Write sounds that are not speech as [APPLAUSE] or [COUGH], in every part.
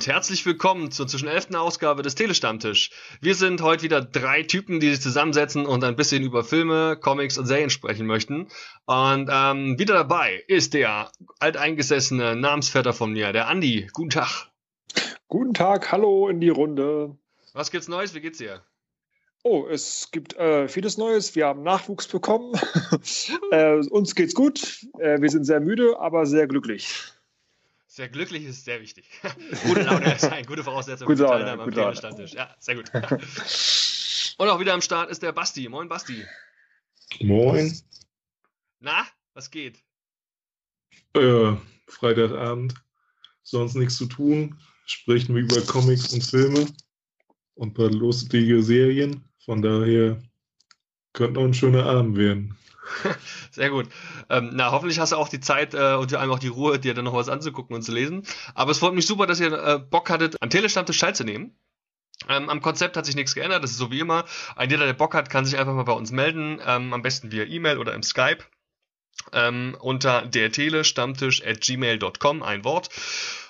und herzlich willkommen zur zwischen 11. Ausgabe des Telestammtisch. Wir sind heute wieder drei Typen, die sich zusammensetzen und ein bisschen über Filme, Comics und Serien sprechen möchten. Und ähm, wieder dabei ist der alteingesessene Namensvetter von mir, der Andi. Guten Tag. Guten Tag, hallo in die Runde. Was gibt's Neues? Wie geht's dir? Oh, es gibt äh, vieles Neues. Wir haben Nachwuchs bekommen. [LAUGHS] äh, uns geht's gut. Äh, wir sind sehr müde, aber sehr glücklich. Sehr glücklich ist sehr wichtig. [LAUGHS] gute Laune eine gute Voraussetzung gute für Laune, Teilnahme am gute Laune. Stammtisch. Ja, sehr gut. [LAUGHS] und auch wieder am Start ist der Basti. Moin Basti. Moin. Na, was geht? Äh, Freitagabend. Sonst nichts zu tun. Sprechen wir über Comics und Filme und ein paar lustige Serien. Von daher könnte noch ein schöner Abend werden. [LAUGHS] Sehr gut. Ähm, na, hoffentlich hast du auch die Zeit äh, und vor allem auch die Ruhe, dir dann noch was anzugucken und zu lesen. Aber es freut mich super, dass ihr äh, Bock hattet, am Telestammtisch teilzunehmen. Ähm, am Konzept hat sich nichts geändert, das ist so wie immer. Ein jeder, der Bock hat, kann sich einfach mal bei uns melden, ähm, am besten via E-Mail oder im Skype. Ähm, unter der Telestammtisch at gmail.com, ein Wort.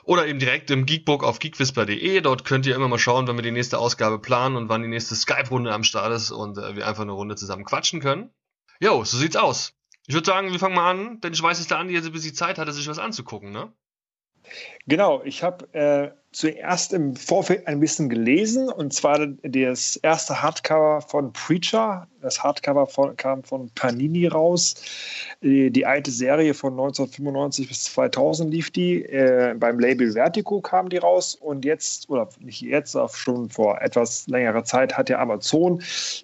Oder eben direkt im Geekbook auf geekwhisper.de. Dort könnt ihr immer mal schauen, wenn wir die nächste Ausgabe planen und wann die nächste Skype-Runde am Start ist und äh, wir einfach eine Runde zusammen quatschen können. Jo, so sieht's aus. Ich würde sagen, wir fangen mal an, denn ich weiß, dass der Andi jetzt ein bisschen Zeit hatte, sich was anzugucken, ne? Genau, ich habe äh, zuerst im Vorfeld ein bisschen gelesen und zwar das erste Hardcover von Preacher. Das Hardcover von, kam von Panini raus. Die, die, alte Serie von 1995 bis 2000 lief die. Äh, beim Label Vertigo kam die raus und jetzt, oder nicht jetzt, auch schon vor etwas längerer Zeit hat der Amazon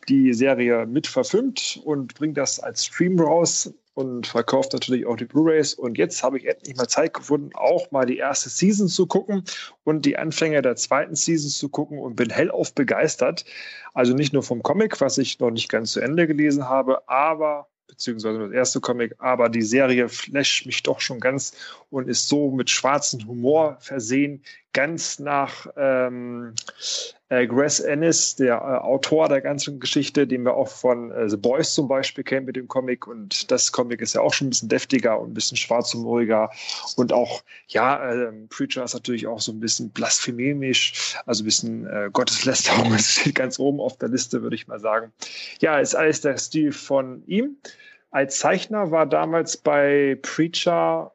die Serie mit verfilmt und bringt das als Stream raus und verkauft natürlich auch die Blu-rays. Und jetzt habe ich endlich mal Zeit gefunden, auch mal die erste Season zu gucken und die Anfänge der zweiten Season zu gucken und bin hellauf begeistert. Also nicht nur vom Comic, was ich noch nicht ganz zu Ende gelesen habe, aber beziehungsweise das erste Comic, aber die Serie flasht mich doch schon ganz und ist so mit schwarzem Humor versehen, ganz nach ähm, äh, Grass Ennis, der äh, Autor der ganzen Geschichte, den wir auch von äh, The Boys zum Beispiel kennen mit dem Comic. Und das Comic ist ja auch schon ein bisschen deftiger und ein bisschen schwarzhumoriger. Und auch, ja, äh, Preacher ist natürlich auch so ein bisschen blasphemisch, also ein bisschen äh, Gotteslästerung. [LAUGHS] Das steht ganz oben auf der Liste, würde ich mal sagen. Ja, ist alles der Stil von ihm. Als Zeichner war damals bei Preacher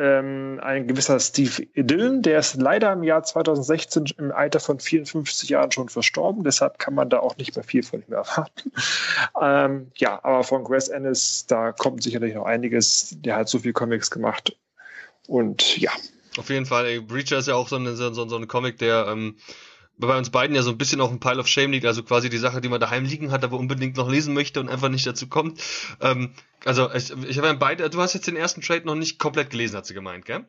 ähm, ein gewisser Steve Dillon, der ist leider im Jahr 2016 im Alter von 54 Jahren schon verstorben, deshalb kann man da auch nicht mehr viel von ihm erwarten. [LAUGHS] ähm, ja, aber von Grass Ennis, da kommt sicherlich noch einiges. Der hat so viel Comics gemacht und ja. Auf jeden Fall, ey, Breacher ist ja auch so, eine, so, so ein Comic, der ähm, bei uns beiden ja so ein bisschen auf dem Pile of Shame liegt, also quasi die Sache, die man daheim liegen hat, aber unbedingt noch lesen möchte und einfach nicht dazu kommt. Ähm, also ich, ich habe ja beide, du hast jetzt den ersten Trade noch nicht komplett gelesen, hat sie gemeint, gell?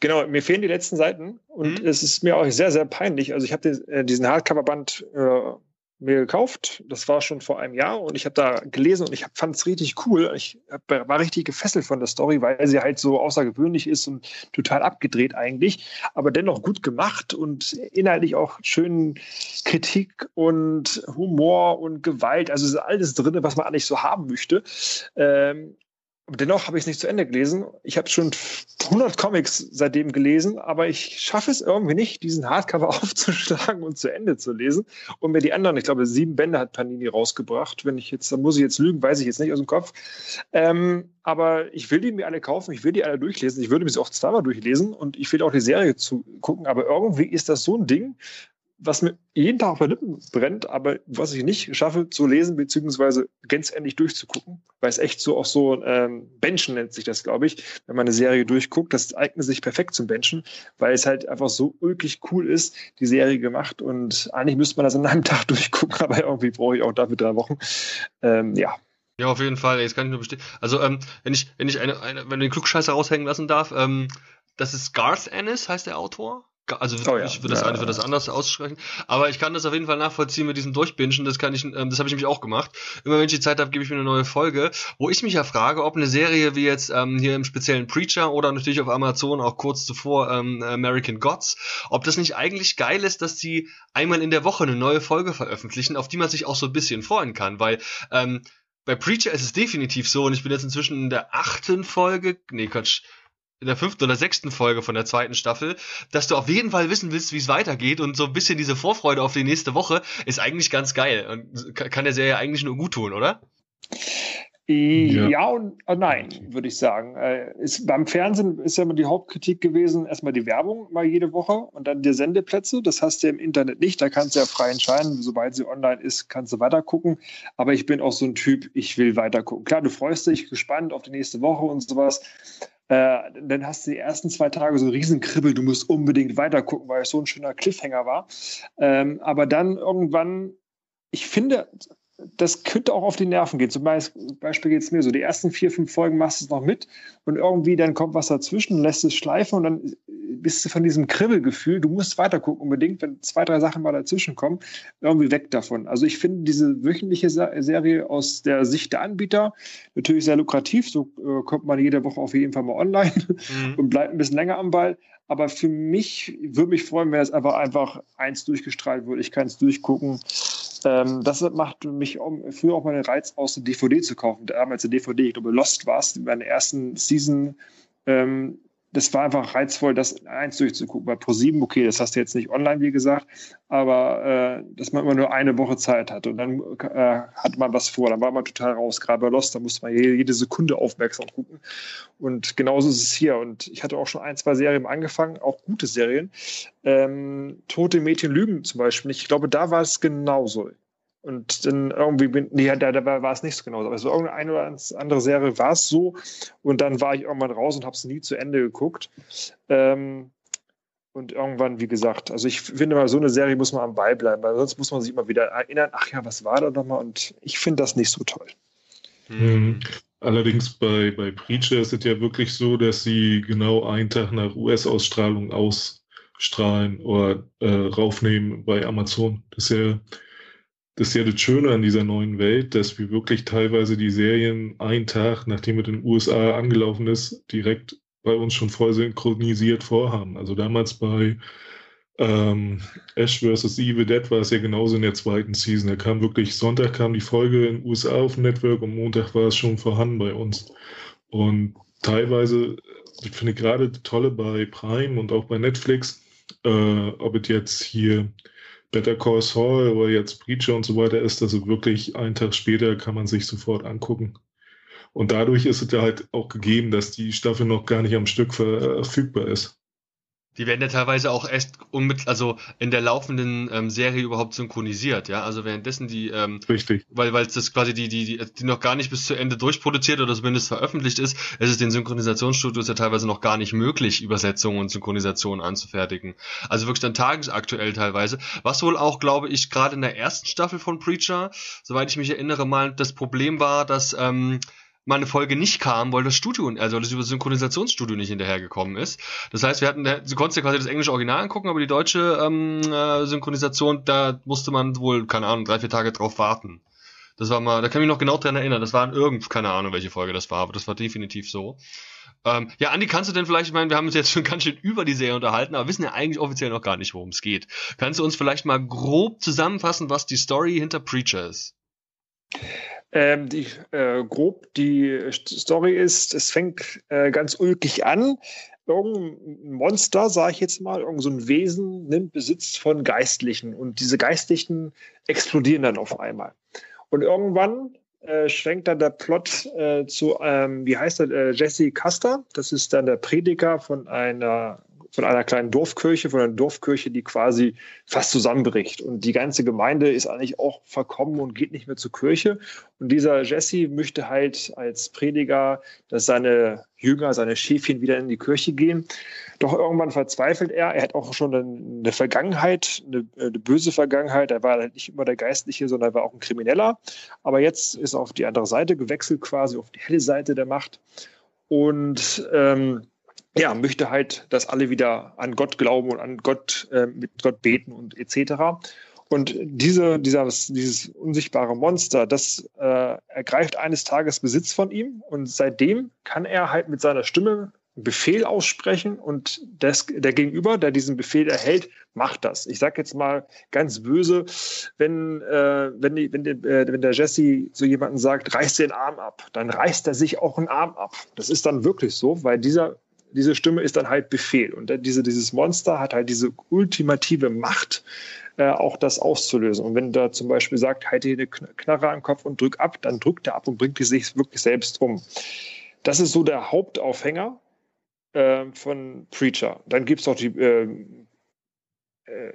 Genau, mir fehlen die letzten Seiten und mhm. es ist mir auch sehr, sehr peinlich. Also ich habe äh, diesen Hardcover-Band äh, mir gekauft. Das war schon vor einem Jahr und ich habe da gelesen und ich fand es richtig cool. Ich hab, war richtig gefesselt von der Story, weil sie halt so außergewöhnlich ist und total abgedreht eigentlich, aber dennoch gut gemacht und inhaltlich auch schön Kritik und Humor und Gewalt. Also ist alles drin, was man eigentlich so haben möchte. Ähm, dennoch habe ich es nicht zu Ende gelesen. Ich habe schon 100 Comics seitdem gelesen, aber ich schaffe es irgendwie nicht, diesen Hardcover [LAUGHS] aufzuschlagen und zu Ende zu lesen. Und mir die anderen, ich glaube, sieben Bände hat Panini rausgebracht. Wenn ich jetzt, da muss ich jetzt lügen, weiß ich jetzt nicht aus dem Kopf. Ähm, aber ich will die mir alle kaufen, ich will die alle durchlesen. Ich würde mich auch zweimal durchlesen und ich will auch die Serie zu gucken. Aber irgendwie ist das so ein Ding, was mir jeden Tag auf der Lippen brennt, aber was ich nicht schaffe zu lesen, beziehungsweise gänzendlich durchzugucken, weil es echt so auch so ähm, Benchen nennt sich das, glaube ich, wenn man eine Serie durchguckt, das eignet sich perfekt zum Benchen, weil es halt einfach so ulkig cool ist, die Serie gemacht und eigentlich müsste man das an einem [LAUGHS] Tag durchgucken, aber irgendwie brauche ich auch dafür drei Wochen. Ähm, ja, ja, auf jeden Fall. Jetzt kann ich nur bestehen. Also, ähm, wenn ich, wenn ich eine, eine wenn du den Klugscheißer raushängen lassen darf, ähm, das ist Garth Ennis, heißt der Autor. Also oh, ja. ich würde das ja. eine für das anders aussprechen. Aber ich kann das auf jeden Fall nachvollziehen mit diesem Durchbingen. Das kann ich, ähm, das habe ich nämlich auch gemacht. Immer wenn ich die Zeit habe, gebe ich mir eine neue Folge, wo ich mich ja frage, ob eine Serie wie jetzt ähm, hier im speziellen Preacher oder natürlich auf Amazon auch kurz zuvor ähm, American Gods, ob das nicht eigentlich geil ist, dass die einmal in der Woche eine neue Folge veröffentlichen, auf die man sich auch so ein bisschen freuen kann, weil ähm, bei Preacher ist es definitiv so und ich bin jetzt inzwischen in der achten Folge, nee Quatsch, in der fünften oder sechsten Folge von der zweiten Staffel, dass du auf jeden Fall wissen willst, wie es weitergeht und so ein bisschen diese Vorfreude auf die nächste Woche ist eigentlich ganz geil und kann der Serie eigentlich nur gut tun, oder? Ja, ja und oh nein, würde ich sagen. Äh, ist, beim Fernsehen ist ja immer die Hauptkritik gewesen, erstmal die Werbung mal jede Woche und dann die Sendeplätze. Das hast du im Internet nicht, da kannst du ja frei entscheiden. Sobald sie online ist, kannst du weiter gucken. Aber ich bin auch so ein Typ, ich will weiter gucken. Klar, du freust dich gespannt auf die nächste Woche und sowas. Äh, dann hast du die ersten zwei Tage so einen riesen Kribbel, du musst unbedingt weiter gucken, weil es so ein schöner Cliffhanger war. Ähm, aber dann irgendwann ich finde, das könnte auch auf die Nerven gehen. Zum Beispiel geht es mir so, die ersten vier, fünf Folgen machst du es noch mit und irgendwie dann kommt was dazwischen, lässt es schleifen und dann bist du von diesem Kribbelgefühl, du musst weiter gucken unbedingt, wenn zwei, drei Sachen mal dazwischen kommen, irgendwie weg davon. Also ich finde diese wöchentliche Serie aus der Sicht der Anbieter natürlich sehr lukrativ, so äh, kommt man jede Woche auf jeden Fall mal online mhm. und bleibt ein bisschen länger am Ball. Aber für mich würde mich freuen, wenn es einfach einfach eins durchgestrahlt wird. Ich kann es durchgucken. Ähm, das macht mich um, früher auch mal den Reiz aus, eine DVD zu kaufen. Damals eine DVD, ich glaube, Lost war es, in der ersten Season. Ähm, das war einfach reizvoll, das eins durchzugucken. Bei Pro7, okay, das hast du jetzt nicht online, wie gesagt, aber äh, dass man immer nur eine Woche Zeit hat und dann äh, hat man was vor, dann war man total raus. Gerade bei Lost, da musste man jede, Sekunde aufmerksam gucken. Und genauso ist es hier. Und ich hatte auch schon ein, zwei Serien angefangen, auch gute Serien. Ähm, Tote Mädchen lügen zum Beispiel. Ich glaube, da war es genauso. Und dann irgendwie bin, nee, da, da war es nicht so genau. Aber so irgendeine oder andere Serie war es so. Und dann war ich irgendwann raus und habe es nie zu Ende geguckt. Ähm, und irgendwann, wie gesagt, also ich finde mal, so eine Serie muss man am Ball bleiben, weil sonst muss man sich immer wieder erinnern, ach ja, was war da nochmal? Und ich finde das nicht so toll. Mhm. Allerdings bei, bei Preacher ist es ja wirklich so, dass sie genau einen Tag nach US-Ausstrahlung ausstrahlen oder äh, raufnehmen bei Amazon. Das ist ja das ist ja das Schöne an dieser neuen Welt, dass wir wirklich teilweise die Serien einen Tag, nachdem es in den USA angelaufen ist, direkt bei uns schon voll synchronisiert vorhaben. Also damals bei ähm, Ash vs. Evil Dead war es ja genauso in der zweiten Season. Da kam wirklich, Sonntag kam die Folge in den USA auf dem Network und Montag war es schon vorhanden bei uns. Und teilweise, ich finde gerade tolle bei Prime und auch bei Netflix, äh, ob es jetzt hier Better Call Saul oder jetzt Preacher und so weiter ist, also wirklich einen Tag später kann man sich sofort angucken. Und dadurch ist es ja halt auch gegeben, dass die Staffel noch gar nicht am Stück verfügbar ist. Die werden ja teilweise auch erst unmit also in der laufenden ähm, Serie überhaupt synchronisiert, ja. Also währenddessen die, ähm, Richtig. weil weil es das quasi die, die, die, die noch gar nicht bis zu Ende durchproduziert oder zumindest veröffentlicht ist, ist es den Synchronisationsstudios ja teilweise noch gar nicht möglich, Übersetzungen und Synchronisationen anzufertigen. Also wirklich dann tagesaktuell teilweise. Was wohl auch, glaube ich, gerade in der ersten Staffel von Preacher, soweit ich mich erinnere, mal das Problem war, dass ähm, mal eine Folge nicht kam, weil das Studio, also das Synchronisationsstudio nicht hinterhergekommen ist. Das heißt, wir hatten, du konntest ja quasi das englische Original angucken, aber die deutsche ähm, äh, Synchronisation, da musste man wohl, keine Ahnung, drei, vier Tage drauf warten. Das war mal, da kann ich mich noch genau dran erinnern. Das war in irgend, keine Ahnung, welche Folge das war, aber das war definitiv so. Ähm, ja, Andi, kannst du denn vielleicht, ich meine, wir haben uns jetzt schon [LAUGHS] ganz schön über die Serie unterhalten, aber wissen ja eigentlich offiziell noch gar nicht, worum es geht. Kannst du uns vielleicht mal grob zusammenfassen, was die Story hinter Preacher ist? Ähm, die, äh, grob die Story ist, es fängt äh, ganz ulkig an. Irgendein Monster, sage ich jetzt mal, irgend so ein Wesen nimmt Besitz von Geistlichen und diese Geistlichen explodieren dann auf einmal. Und irgendwann äh, schwenkt dann der Plot äh, zu, ähm, wie heißt er, äh, Jesse Custer. Das ist dann der Prediger von einer von einer kleinen Dorfkirche, von einer Dorfkirche, die quasi fast zusammenbricht. Und die ganze Gemeinde ist eigentlich auch verkommen und geht nicht mehr zur Kirche. Und dieser Jesse möchte halt als Prediger, dass seine Jünger, seine Schäfchen wieder in die Kirche gehen. Doch irgendwann verzweifelt er. Er hat auch schon eine Vergangenheit, eine, eine böse Vergangenheit. Er war halt nicht immer der Geistliche, sondern er war auch ein Krimineller. Aber jetzt ist er auf die andere Seite gewechselt, quasi auf die helle Seite der Macht. Und ähm, ja, möchte halt, dass alle wieder an Gott glauben und an Gott, äh, mit Gott beten und etc. Und diese, dieser, dieses unsichtbare Monster, das äh, ergreift eines Tages Besitz von ihm und seitdem kann er halt mit seiner Stimme einen Befehl aussprechen und das, der Gegenüber, der diesen Befehl erhält, macht das. Ich sage jetzt mal ganz böse, wenn, äh, wenn, die, wenn, die, äh, wenn der Jesse zu jemandem sagt, reiß den Arm ab, dann reißt er sich auch einen Arm ab. Das ist dann wirklich so, weil dieser diese Stimme ist dann halt Befehl. Und diese, dieses Monster hat halt diese ultimative Macht, äh, auch das auszulösen. Und wenn da zum Beispiel sagt, halte hier eine Knarre am Kopf und drück ab, dann drückt er ab und bringt die sich wirklich selbst um. Das ist so der Hauptaufhänger äh, von Preacher. Dann gibt es noch die äh,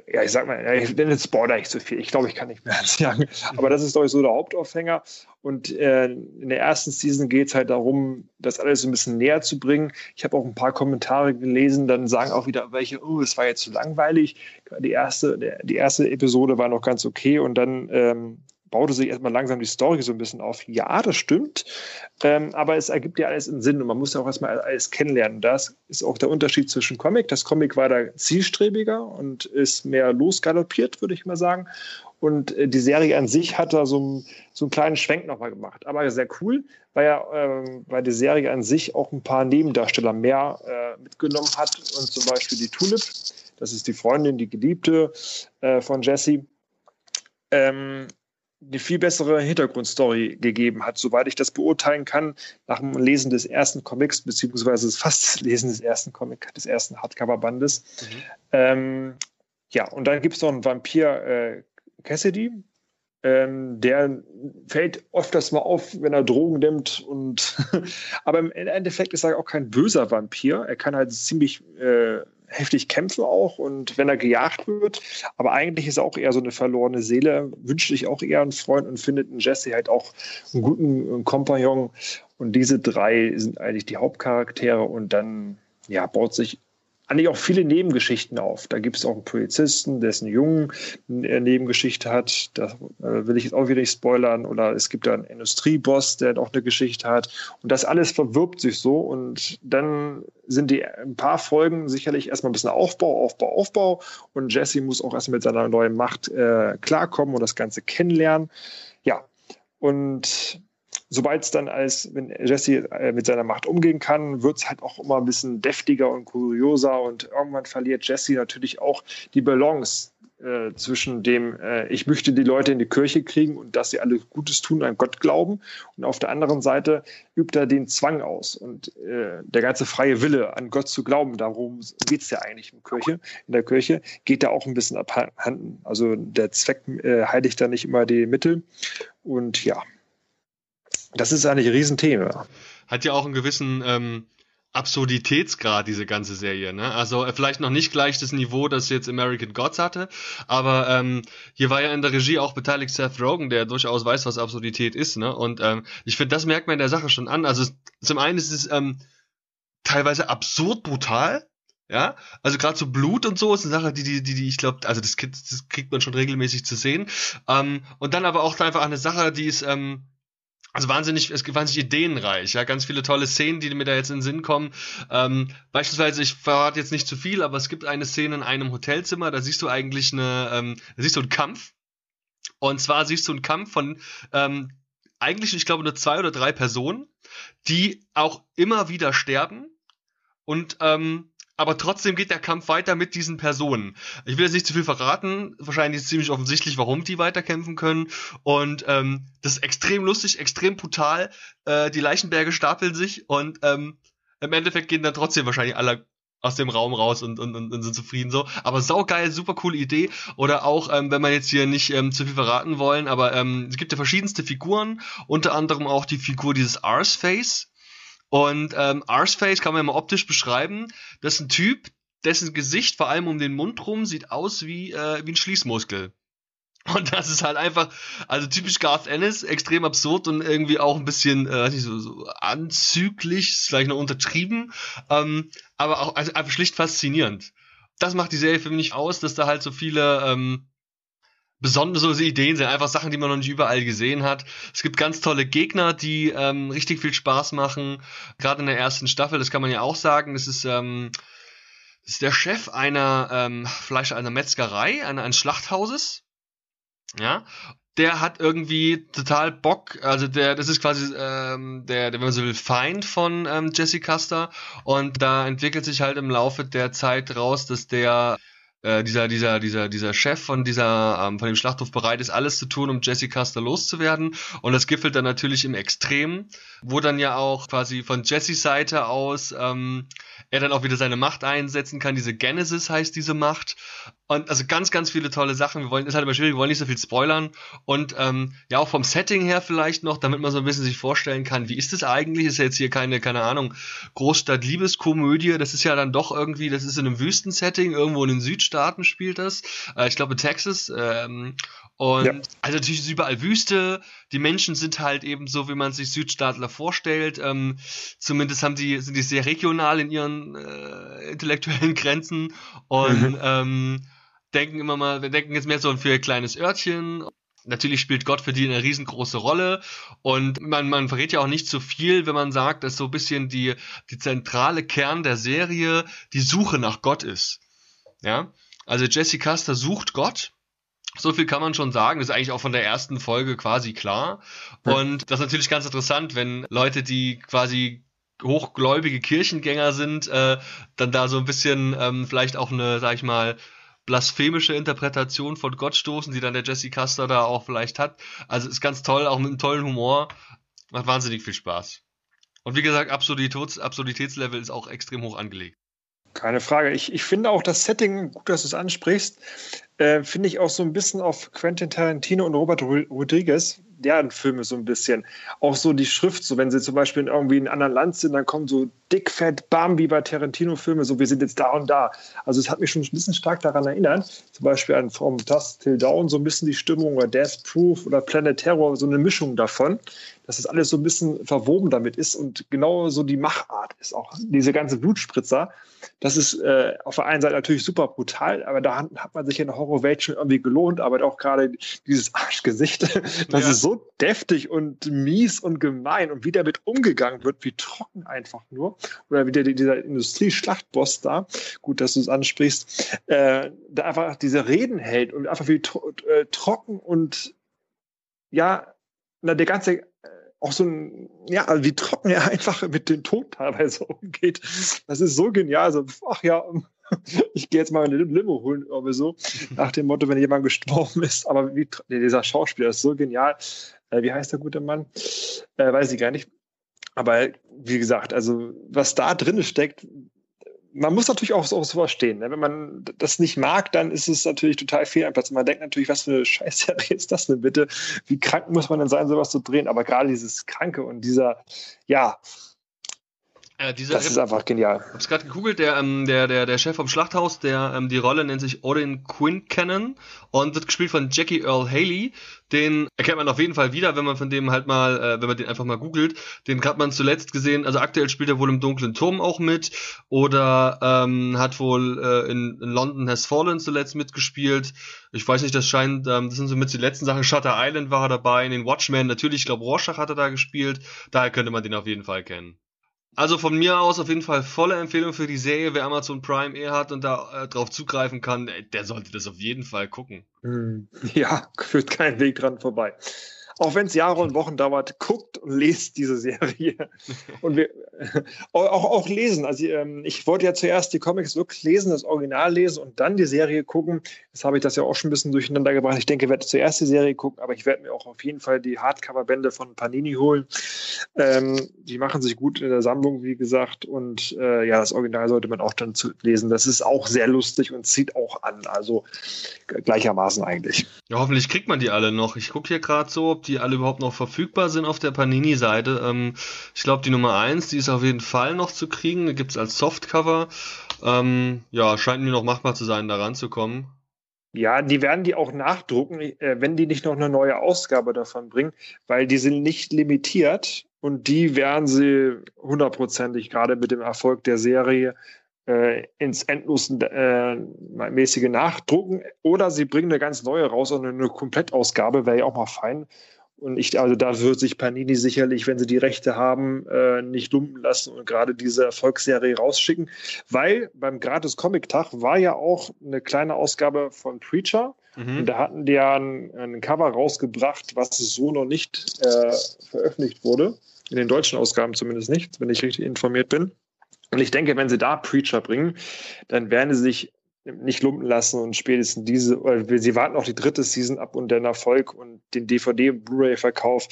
ja, ich sag mal, ich nenne jetzt Spoiler nicht so viel. Ich glaube, ich kann nicht mehr [LAUGHS] sagen. Aber das ist doch so der Hauptaufhänger. Und äh, in der ersten Season geht es halt darum, das alles ein bisschen näher zu bringen. Ich habe auch ein paar Kommentare gelesen, dann sagen auch wieder welche, oh, es war jetzt zu langweilig. Die erste, die erste Episode war noch ganz okay und dann ähm, baute sich erstmal langsam die Story so ein bisschen auf. Ja, das stimmt. Ähm, aber es ergibt ja alles einen Sinn und man muss ja auch erstmal alles kennenlernen. Das ist auch der Unterschied zwischen Comic. Das Comic war da zielstrebiger und ist mehr losgaloppiert, würde ich mal sagen. Und äh, die Serie an sich hat da so, ein, so einen kleinen Schwenk nochmal gemacht. Aber sehr cool, weil, ja, äh, weil die Serie an sich auch ein paar Nebendarsteller mehr äh, mitgenommen hat. Und zum Beispiel die Tulip, das ist die Freundin, die Geliebte äh, von Jesse. Ähm, eine viel bessere Hintergrundstory gegeben hat, soweit ich das beurteilen kann, nach dem Lesen des ersten Comics, beziehungsweise fast das Lesen des ersten Comics, des ersten Hardcover-Bandes. Mhm. Ähm, ja, und dann gibt es noch einen Vampir äh, Cassidy, ähm, der fällt öfters mal auf, wenn er Drogen nimmt und [LAUGHS] aber im Endeffekt ist er auch kein böser Vampir. Er kann halt ziemlich äh, heftig kämpfen auch und wenn er gejagt wird. Aber eigentlich ist er auch eher so eine verlorene Seele, wünscht sich auch eher einen Freund und findet in Jesse halt auch einen guten Kompagnon. Und diese drei sind eigentlich die Hauptcharaktere und dann ja, baut sich eigentlich auch viele Nebengeschichten auf. Da gibt es auch einen Polizisten, dessen Jungen eine Nebengeschichte hat. Da äh, will ich jetzt auch wieder nicht spoilern. Oder es gibt da einen Industrieboss, der auch eine Geschichte hat. Und das alles verwirbt sich so. Und dann sind die ein paar Folgen sicherlich erstmal ein bisschen Aufbau, Aufbau, Aufbau. Und Jesse muss auch erstmal mit seiner neuen Macht äh, klarkommen und das Ganze kennenlernen. Ja. Und sobald es dann als, wenn Jesse äh, mit seiner Macht umgehen kann, wird es halt auch immer ein bisschen deftiger und kurioser und irgendwann verliert Jesse natürlich auch die Balance äh, zwischen dem, äh, ich möchte die Leute in die Kirche kriegen und dass sie alle Gutes tun, an Gott glauben. Und auf der anderen Seite übt er den Zwang aus und äh, der ganze freie Wille, an Gott zu glauben, darum geht es ja eigentlich in, Kirche, in der Kirche, geht da auch ein bisschen abhanden. Also der Zweck äh, heiligt da nicht immer die Mittel. Und ja, das ist eigentlich ein Riesenthema. Hat ja auch einen gewissen ähm, Absurditätsgrad, diese ganze Serie. Ne? Also äh, vielleicht noch nicht gleich das Niveau, das jetzt American Gods hatte, aber ähm, hier war ja in der Regie auch beteiligt Seth Rogen, der durchaus weiß, was Absurdität ist. Ne? Und ähm, ich finde, das merkt man in der Sache schon an. Also zum einen ist es ähm, teilweise absurd brutal, ja, also gerade so Blut und so ist eine Sache, die, die, die, die ich glaube, also das, das kriegt man schon regelmäßig zu sehen. Ähm, und dann aber auch einfach eine Sache, die ist ähm, also wahnsinnig, es gibt wahnsinnig ideenreich, ja, ganz viele tolle Szenen, die mir da jetzt in den Sinn kommen. Ähm, beispielsweise, ich verrate jetzt nicht zu viel, aber es gibt eine Szene in einem Hotelzimmer, da siehst du eigentlich eine, ähm, da siehst du einen Kampf. Und zwar siehst du einen Kampf von ähm, eigentlich, ich glaube, nur zwei oder drei Personen, die auch immer wieder sterben und ähm, aber trotzdem geht der Kampf weiter mit diesen Personen. Ich will jetzt nicht zu viel verraten, wahrscheinlich ist ziemlich offensichtlich, warum die weiterkämpfen können. Und ähm, das ist extrem lustig, extrem brutal. Äh, die Leichenberge stapeln sich und ähm, im Endeffekt gehen dann trotzdem wahrscheinlich alle aus dem Raum raus und, und, und, und sind zufrieden so. Aber saugeil, super coole Idee. Oder auch, ähm, wenn man jetzt hier nicht ähm, zu viel verraten wollen, aber ähm, es gibt ja verschiedenste Figuren, unter anderem auch die Figur dieses Ars-Face und ähm, Arseface kann man ja mal optisch beschreiben. Das ist ein Typ, dessen Gesicht vor allem um den Mund rum sieht aus wie, äh, wie ein Schließmuskel. [LAUGHS] Und das ist halt einfach, also typisch Garth Ennis, extrem absurd und irgendwie auch ein bisschen, äh, nicht so, so anzüglich, ist vielleicht noch untertrieben, ähm, aber auch also einfach schlicht faszinierend. Das macht die Serie für mich aus, dass da halt so viele ähm, besondere so Ideen sind, einfach Sachen, die man noch nicht überall gesehen hat. Es gibt ganz tolle Gegner, die ähm, richtig viel Spaß machen. Gerade in der ersten Staffel, das kann man ja auch sagen, das ist, ähm, das ist der Chef einer ähm, Fleisch einer Metzgerei, einer, eines Schlachthauses. Ja, der hat irgendwie total Bock, also der, das ist quasi ähm, der, der, wenn man so will, Feind von ähm, Jesse Custer und da entwickelt sich halt im Laufe der Zeit raus, dass der äh, dieser, dieser, dieser, dieser Chef von dieser, ähm, von dem Schlachthof bereit ist, alles zu tun, um Jesse Custer loszuwerden. Und das gipfelt dann natürlich im Extrem, wo dann ja auch quasi von Jessys Seite aus ähm, er dann auch wieder seine Macht einsetzen kann. Diese Genesis heißt diese Macht. Und also ganz, ganz viele tolle Sachen. Wir wollen, ist halt immer schwierig, wir wollen nicht so viel spoilern. Und ähm, ja, auch vom Setting her vielleicht noch, damit man so ein bisschen sich vorstellen kann, wie ist es eigentlich? Ist ja jetzt hier keine, keine Ahnung, Großstadt-Liebeskomödie. Das ist ja dann doch irgendwie, das ist in einem Wüstensetting, irgendwo in den Südstaaten spielt das. Äh, ich glaube in Texas. Ähm, und ja. also natürlich ist überall Wüste. Die Menschen sind halt eben so, wie man sich Südstaatler vorstellt. Ähm, zumindest haben die, sind die sehr regional in ihren äh, intellektuellen [LAUGHS] Grenzen und mhm. ähm, denken immer mal, wir denken jetzt mehr so für ein kleines Örtchen. Natürlich spielt Gott für die eine riesengroße Rolle und man, man verrät ja auch nicht zu so viel, wenn man sagt, dass so ein bisschen die, die zentrale Kern der Serie die Suche nach Gott ist. Ja, also Jesse Custer sucht Gott so viel kann man schon sagen. Das ist eigentlich auch von der ersten Folge quasi klar. Und das ist natürlich ganz interessant, wenn Leute, die quasi hochgläubige Kirchengänger sind, äh, dann da so ein bisschen ähm, vielleicht auch eine, sag ich mal, blasphemische Interpretation von Gott stoßen, die dann der Jesse Custer da auch vielleicht hat. Also ist ganz toll, auch mit einem tollen Humor. Macht wahnsinnig viel Spaß. Und wie gesagt, Absurditäts Absurditätslevel ist auch extrem hoch angelegt. Keine Frage. Ich, ich finde auch das Setting, gut, dass du es ansprichst, äh, finde ich auch so ein bisschen auf Quentin Tarantino und Robert Rodriguez, deren Filme so ein bisschen. Auch so die Schrift, so wenn sie zum Beispiel in irgendwie in einem anderen Land sind, dann kommen so dick, fett, bam, wie bei Tarantino-Filme, so wir sind jetzt da und da. Also es hat mich schon ein bisschen stark daran erinnert, zum Beispiel an From Dust Till Down, so ein bisschen die Stimmung oder Death Proof oder Planet Terror, so eine Mischung davon dass das alles so ein bisschen verwoben damit ist und genau so die Machart ist auch. Diese ganze Blutspritzer, das ist äh, auf der einen Seite natürlich super brutal, aber da hat, hat man sich in der Horrorwelt schon irgendwie gelohnt, aber auch gerade dieses Arschgesicht, [LAUGHS] das ja. ist so deftig und mies und gemein und wie damit umgegangen wird, wie trocken einfach nur. Oder wie der, dieser Industrieschlachtboss da, gut, dass du es ansprichst, äh, da einfach diese Reden hält und einfach wie tro äh, trocken und ja, na, der ganze auch so ein, ja, wie trocken er [LAUGHS] einfach mit dem Tod teilweise umgeht. Das ist so genial. So, ach ja, [LAUGHS] ich gehe jetzt mal eine Limo holen oder so, nach dem Motto, wenn jemand gestorben ist. Aber wie, dieser Schauspieler ist so genial. Äh, wie heißt der gute Mann? Äh, weiß ich gar nicht. Aber wie gesagt, also was da drin steckt, man muss natürlich auch so sowas stehen. Ne? Wenn man das nicht mag, dann ist es natürlich total fehl am Platz. Man denkt natürlich, was für eine Scheißserie [LAUGHS] ist das denn bitte? Wie krank muss man denn sein, sowas zu drehen? Aber gerade dieses Kranke und dieser, ja, äh, das ist einfach genial. Ich hab's gerade gegoogelt, der, ähm, der, der, der Chef vom Schlachthaus, der, ähm, die Rolle nennt sich Odin Quincannon und wird gespielt von Jackie Earl Haley. Den erkennt man auf jeden Fall wieder, wenn man von dem halt mal, äh, wenn man den einfach mal googelt. Den hat man zuletzt gesehen, also aktuell spielt er wohl im Dunklen Turm auch mit oder ähm, hat wohl äh, in, in London Has Fallen zuletzt mitgespielt. Ich weiß nicht, das scheint, ähm, das sind so mit die letzten Sachen. Shutter Island war er dabei, in den Watchmen natürlich, ich glaube Rorschach hat er da gespielt. Daher könnte man den auf jeden Fall kennen. Also von mir aus auf jeden Fall volle Empfehlung für die Serie. Wer Amazon Prime eh hat und da äh, drauf zugreifen kann, der sollte das auf jeden Fall gucken. Hm. [LAUGHS] Ja, führt kein Weg dran vorbei auch wenn es Jahre und Wochen dauert, guckt und lest diese Serie. [LAUGHS] Und wir auch, auch lesen. Also ähm, ich wollte ja zuerst die Comics wirklich lesen, das Original lesen und dann die Serie gucken. Jetzt habe ich das ja auch schon ein bisschen durcheinander gebracht. Ich denke, ich werde zuerst die Serie gucken, aber ich werde mir auch auf jeden Fall die Hardcover-Bände von Panini holen. Ähm, die machen sich gut in der Sammlung, wie gesagt. Und äh, ja, das Original sollte man auch dann zu lesen. Das ist auch sehr lustig und zieht auch an. Also gleichermaßen eigentlich. Ja, hoffentlich kriegt man die alle noch. Ich gucke hier gerade so, die alle überhaupt noch verfügbar sind auf der Panini-Seite. Ähm, ich glaube, die Nummer 1, die ist auf jeden Fall noch zu kriegen. Die gibt es als Softcover. Ähm, ja, scheint mir noch machbar zu sein, da ranzukommen. Ja, die werden die auch nachdrucken, äh, wenn die nicht noch eine neue Ausgabe davon bringen, weil die sind nicht limitiert und die werden sie hundertprozentig gerade mit dem Erfolg der Serie äh, ins endlose äh, mäßige nachdrucken oder sie bringen eine ganz neue raus und eine Komplettausgabe wäre ja auch mal fein. Und ich, also da wird sich Panini sicherlich, wenn sie die Rechte haben, äh, nicht lumpen lassen und gerade diese Erfolgsserie rausschicken. Weil beim Gratis-Comic-Tag war ja auch eine kleine Ausgabe von Preacher. Mhm. Und da hatten die ja ein, ein, Cover rausgebracht, was so noch nicht äh, veröffentlicht wurde. In den deutschen Ausgaben zumindest nicht, wenn ich richtig informiert bin. Und ich denke, wenn sie da Preacher bringen, dann werden sie sich nicht lumpen lassen und spätestens diese, sie warten auch die dritte Season ab und den Erfolg und den DVD- und Blu-ray-Verkauf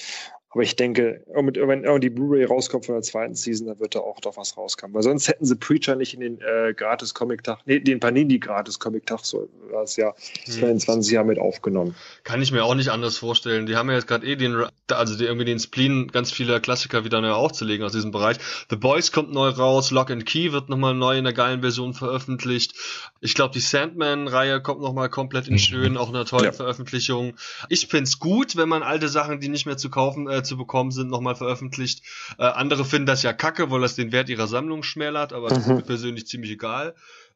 aber ich denke, wenn die Blu-ray rauskommt von der zweiten Season, dann wird da auch doch was rauskommen. Weil sonst hätten sie Preacher nicht in den äh, Gratis-Comic-Tag, nee, den Panini-Gratis-Comic-Tag, so war es ja, hm. 22 Jahre mit aufgenommen. Kann ich mir auch nicht anders vorstellen. Die haben ja jetzt gerade eh den, also die, irgendwie den Spleen, ganz viele Klassiker wieder neu aufzulegen aus diesem Bereich. The Boys kommt neu raus, Lock and Key wird nochmal neu in der geilen Version veröffentlicht. Ich glaube, die Sandman-Reihe kommt nochmal komplett in mhm. schön, auch in einer tollen ja. Veröffentlichung. Ich find's gut, wenn man alte Sachen, die nicht mehr zu kaufen, äh, zu bekommen sind, nochmal veröffentlicht. Äh, andere finden das ja kacke, weil das den Wert ihrer Sammlung schmälert, aber mhm. das ist mir persönlich ziemlich egal.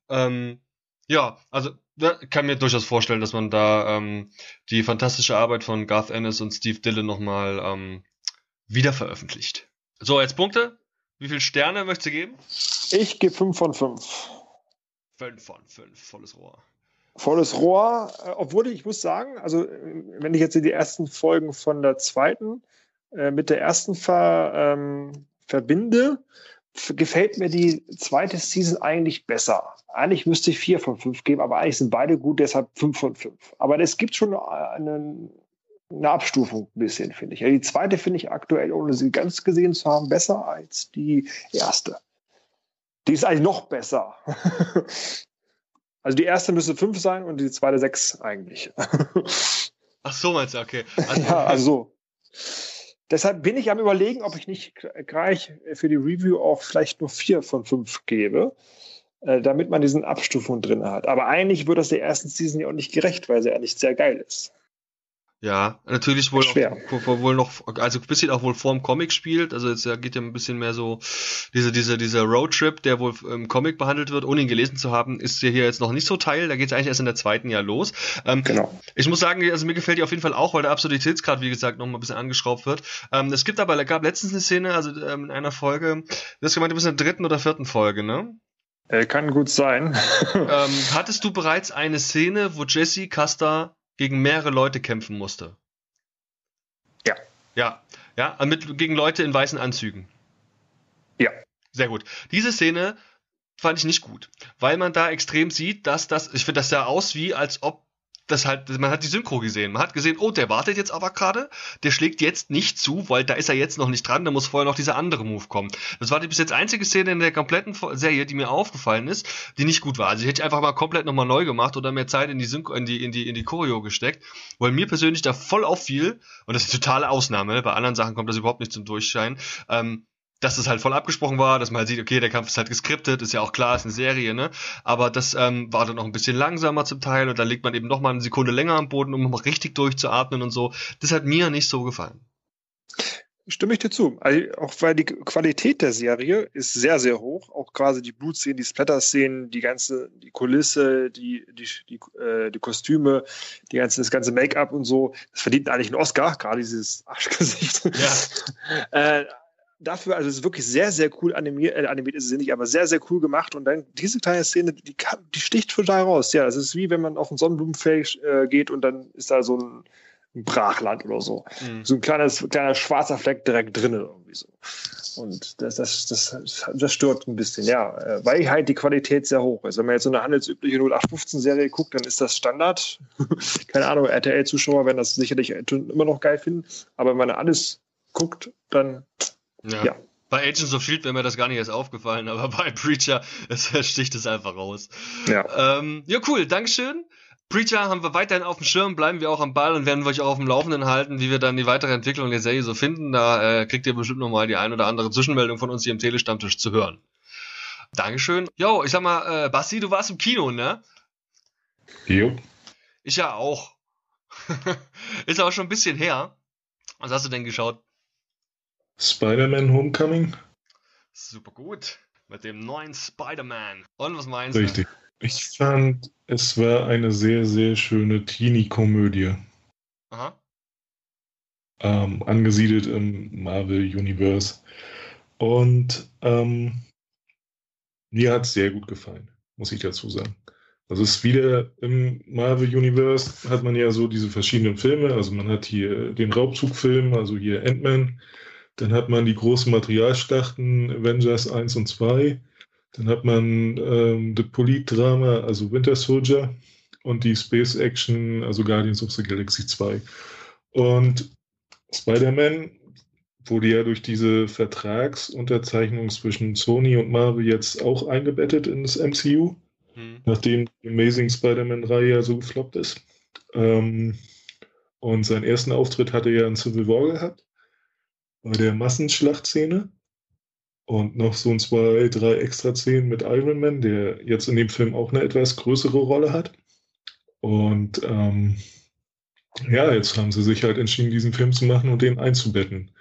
Ähm, ja, also kann mir durchaus vorstellen, dass man da ähm, die fantastische Arbeit von Garth Ennis und Steve Dillon nochmal ähm, wieder veröffentlicht. So, jetzt Punkte. Wie viele Sterne möchtest du geben? Ich gebe 5 von 5. 5 von 5, volles Rohr volles Rohr, äh, obwohl ich muss sagen, also äh, wenn ich jetzt die ersten Folgen von der zweiten äh, mit der ersten ver, ähm, verbinde, gefällt mir die zweite Season eigentlich besser. Eigentlich müsste ich vier von fünf geben, aber eigentlich sind beide gut, deshalb fünf von fünf. Aber es gibt schon eine, eine Abstufung ein bisschen, finde ich. Ja, die zweite finde ich aktuell, ohne sie ganz gesehen zu haben, besser als die erste. Die ist eigentlich noch besser. [LAUGHS] Also die erste müsste fünf sein und die zweite sechs eigentlich. [LAUGHS] Ach so, meinst du, okay. Also, ja, also deshalb bin ich am überlegen, ob ich nicht gleich für die Review auch vielleicht nur vier von fünf gebe, äh, damit man diesen Abstufung drin hat. Aber eigentlich wird das der ersten Season ja auch nicht gerecht, weil sie ja nicht sehr geil ist. Ja, natürlich wohl, auch, wohl noch, also ein bisschen auch wohl vorm Comic spielt. Also jetzt geht ja ein bisschen mehr so, diese, diese, dieser Roadtrip, der wohl im Comic behandelt wird, ohne ihn gelesen zu haben, ist ja hier jetzt noch nicht so Teil. Da geht es eigentlich erst in der zweiten Jahr los. Ähm, genau. Ich muss sagen, also mir gefällt die auf jeden Fall auch, weil der Absurditätsgrad, wie gesagt, noch mal ein bisschen angeschraubt wird. Ähm, es gibt aber, gab letztens eine Szene, also ähm, in einer Folge, das gemeint, du bist in der dritten oder vierten Folge, ne? Äh, kann gut sein. ähm, hattest du bereits eine Szene, wo Jesse Custer gegen mehrere Leute kämpfen musste. Ja. Ja, ja, mit, gegen Leute in weißen Anzügen. Ja. Sehr gut. Diese Szene fand ich nicht gut, weil man da extrem sieht, dass das, ich finde, das sah aus wie, als ob das halt, man hat die Synchro gesehen. Man hat gesehen, oh, der wartet jetzt aber gerade, der schlägt jetzt nicht zu, weil da ist er jetzt noch nicht dran, da muss vorher noch dieser andere Move kommen. Das war die bis jetzt einzige Szene in der kompletten Serie, die mir aufgefallen ist, die nicht gut war. Also ich hätte einfach mal komplett nochmal neu gemacht oder mehr Zeit in die Synchro, in die, in die, in die Choreo gesteckt, weil mir persönlich da voll auffiel, und das ist eine totale Ausnahme, bei anderen Sachen kommt das überhaupt nicht zum Durchschein, ähm, dass das halt voll abgesprochen war, dass man halt sieht, okay, der Kampf ist halt geskriptet, ist ja auch klar, ist eine Serie, ne? Aber das ähm, war dann noch ein bisschen langsamer zum Teil und dann legt man eben noch mal eine Sekunde länger am Boden, um noch richtig durchzuatmen und so. Das hat mir nicht so gefallen. Stimme ich dir zu. Also auch weil die Qualität der Serie ist sehr, sehr hoch. Auch quasi die Blutszenen, die Splatter-Szenen, die ganze, die Kulisse, die, die, die, äh, die Kostüme, die ganze, das ganze Make-up und so. Das verdient eigentlich einen Oscar, gerade dieses Arschgesicht. Ja. [LAUGHS] äh, dafür, also es ist wirklich sehr, sehr cool animiert, äh, animiert ist es nicht, aber sehr, sehr cool gemacht. Und dann diese kleine Szene, die, die sticht total raus. Ja, es ist wie wenn man auf ein Sonnenblumenfeld äh, geht und dann ist da so ein, ein Brachland oder so. Mhm. So ein kleines, kleiner schwarzer Fleck direkt drinnen irgendwie so. Und das, das, das, das stört ein bisschen, ja, äh, weil halt die Qualität sehr hoch ist. Wenn man jetzt so eine handelsübliche 0815-Serie guckt, dann ist das Standard. [LAUGHS] Keine Ahnung, RTL-Zuschauer werden das sicherlich immer noch geil finden. Aber wenn man alles guckt, dann ja. ja. Bei Agents of Shield wäre mir das gar nicht erst aufgefallen, [LAUGHS] aber bei Preacher es sticht es einfach raus. Ja. Ähm, ja, cool, Dankeschön. Preacher haben wir weiterhin auf dem Schirm, bleiben wir auch am Ball und werden wir euch auch auf dem Laufenden halten, wie wir dann die weitere Entwicklung der Serie so finden. Da äh, kriegt ihr bestimmt nochmal die ein oder andere Zwischenmeldung von uns hier im Telestammtisch zu hören. Dankeschön. Jo, ich sag mal, äh, Basti, du warst im Kino, ne? Jo. Ich ja auch. [LAUGHS] Ist auch schon ein bisschen her. Was hast du denn geschaut? Spider-Man Homecoming. Super gut. Mit dem neuen Spider-Man. Und was meinst du? Richtig. Ich fand, es war eine sehr, sehr schöne Teenie-Komödie. Aha. Ähm, angesiedelt im Marvel-Universe. Und ähm, mir hat es sehr gut gefallen, muss ich dazu sagen. Also es ist wieder im Marvel-Universe hat man ja so diese verschiedenen Filme. Also man hat hier den Raubzugfilm, also hier Ant-Man, dann hat man die großen Materialschlachten, Avengers 1 und 2. Dann hat man ähm, das Polit-Drama, also Winter Soldier und die Space Action, also Guardians of the Galaxy 2. Und Spider-Man wurde ja durch diese Vertragsunterzeichnung zwischen Sony und Marvel jetzt auch eingebettet in das MCU, hm. nachdem die Amazing Spider-Man-Reihe ja so gefloppt ist. Ähm, und seinen ersten Auftritt hatte er in Civil War gehabt, bei der Massenschlachtszene. Und noch so ein zwei, drei extra Szenen mit Iron Man, der jetzt in dem Film auch eine etwas größere Rolle hat. Und ähm, ja, jetzt haben sie sich halt entschieden, diesen Film zu machen und den einzubetten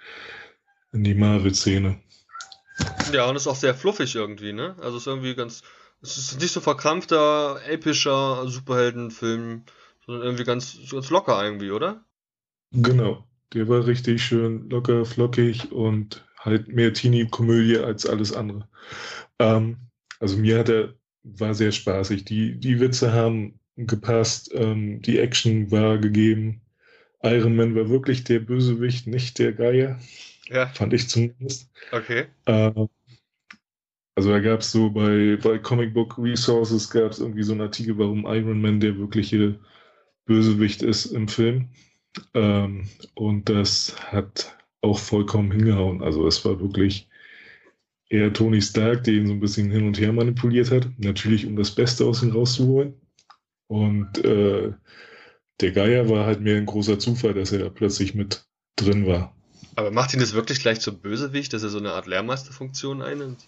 in die Marvel-Szene. Ja, und ist auch sehr fluffig irgendwie, ne? Also ist irgendwie ganz. Es ist nicht so verkrampfter, epischer Superheldenfilm, sondern irgendwie ganz, ganz locker irgendwie, oder? Genau. Der war richtig schön locker, flockig und halt mehr Teenie-Komödie als alles andere. Ähm, also mir hat er, war sehr spaßig. Die, die Witze haben gepasst, ähm, die Action war gegeben. Iron Man war wirklich der Bösewicht, nicht der Geier. Ja. Fand ich zumindest. Okay. Äh, also da gab es so bei, bei Comic Book Resources gab es irgendwie so einen Artikel, warum Iron Man der wirkliche Bösewicht ist im Film. Ähm, und das hat auch vollkommen hingehauen. Also es war wirklich eher Tony Stark, der ihn so ein bisschen hin und her manipuliert hat. Natürlich, um das Beste aus ihm rauszuholen. Und äh, der Geier war halt mehr ein großer Zufall, dass er plötzlich mit drin war. Aber macht ihn das wirklich gleich zum Bösewicht, dass er so eine Art Lehrmeisterfunktion einnimmt?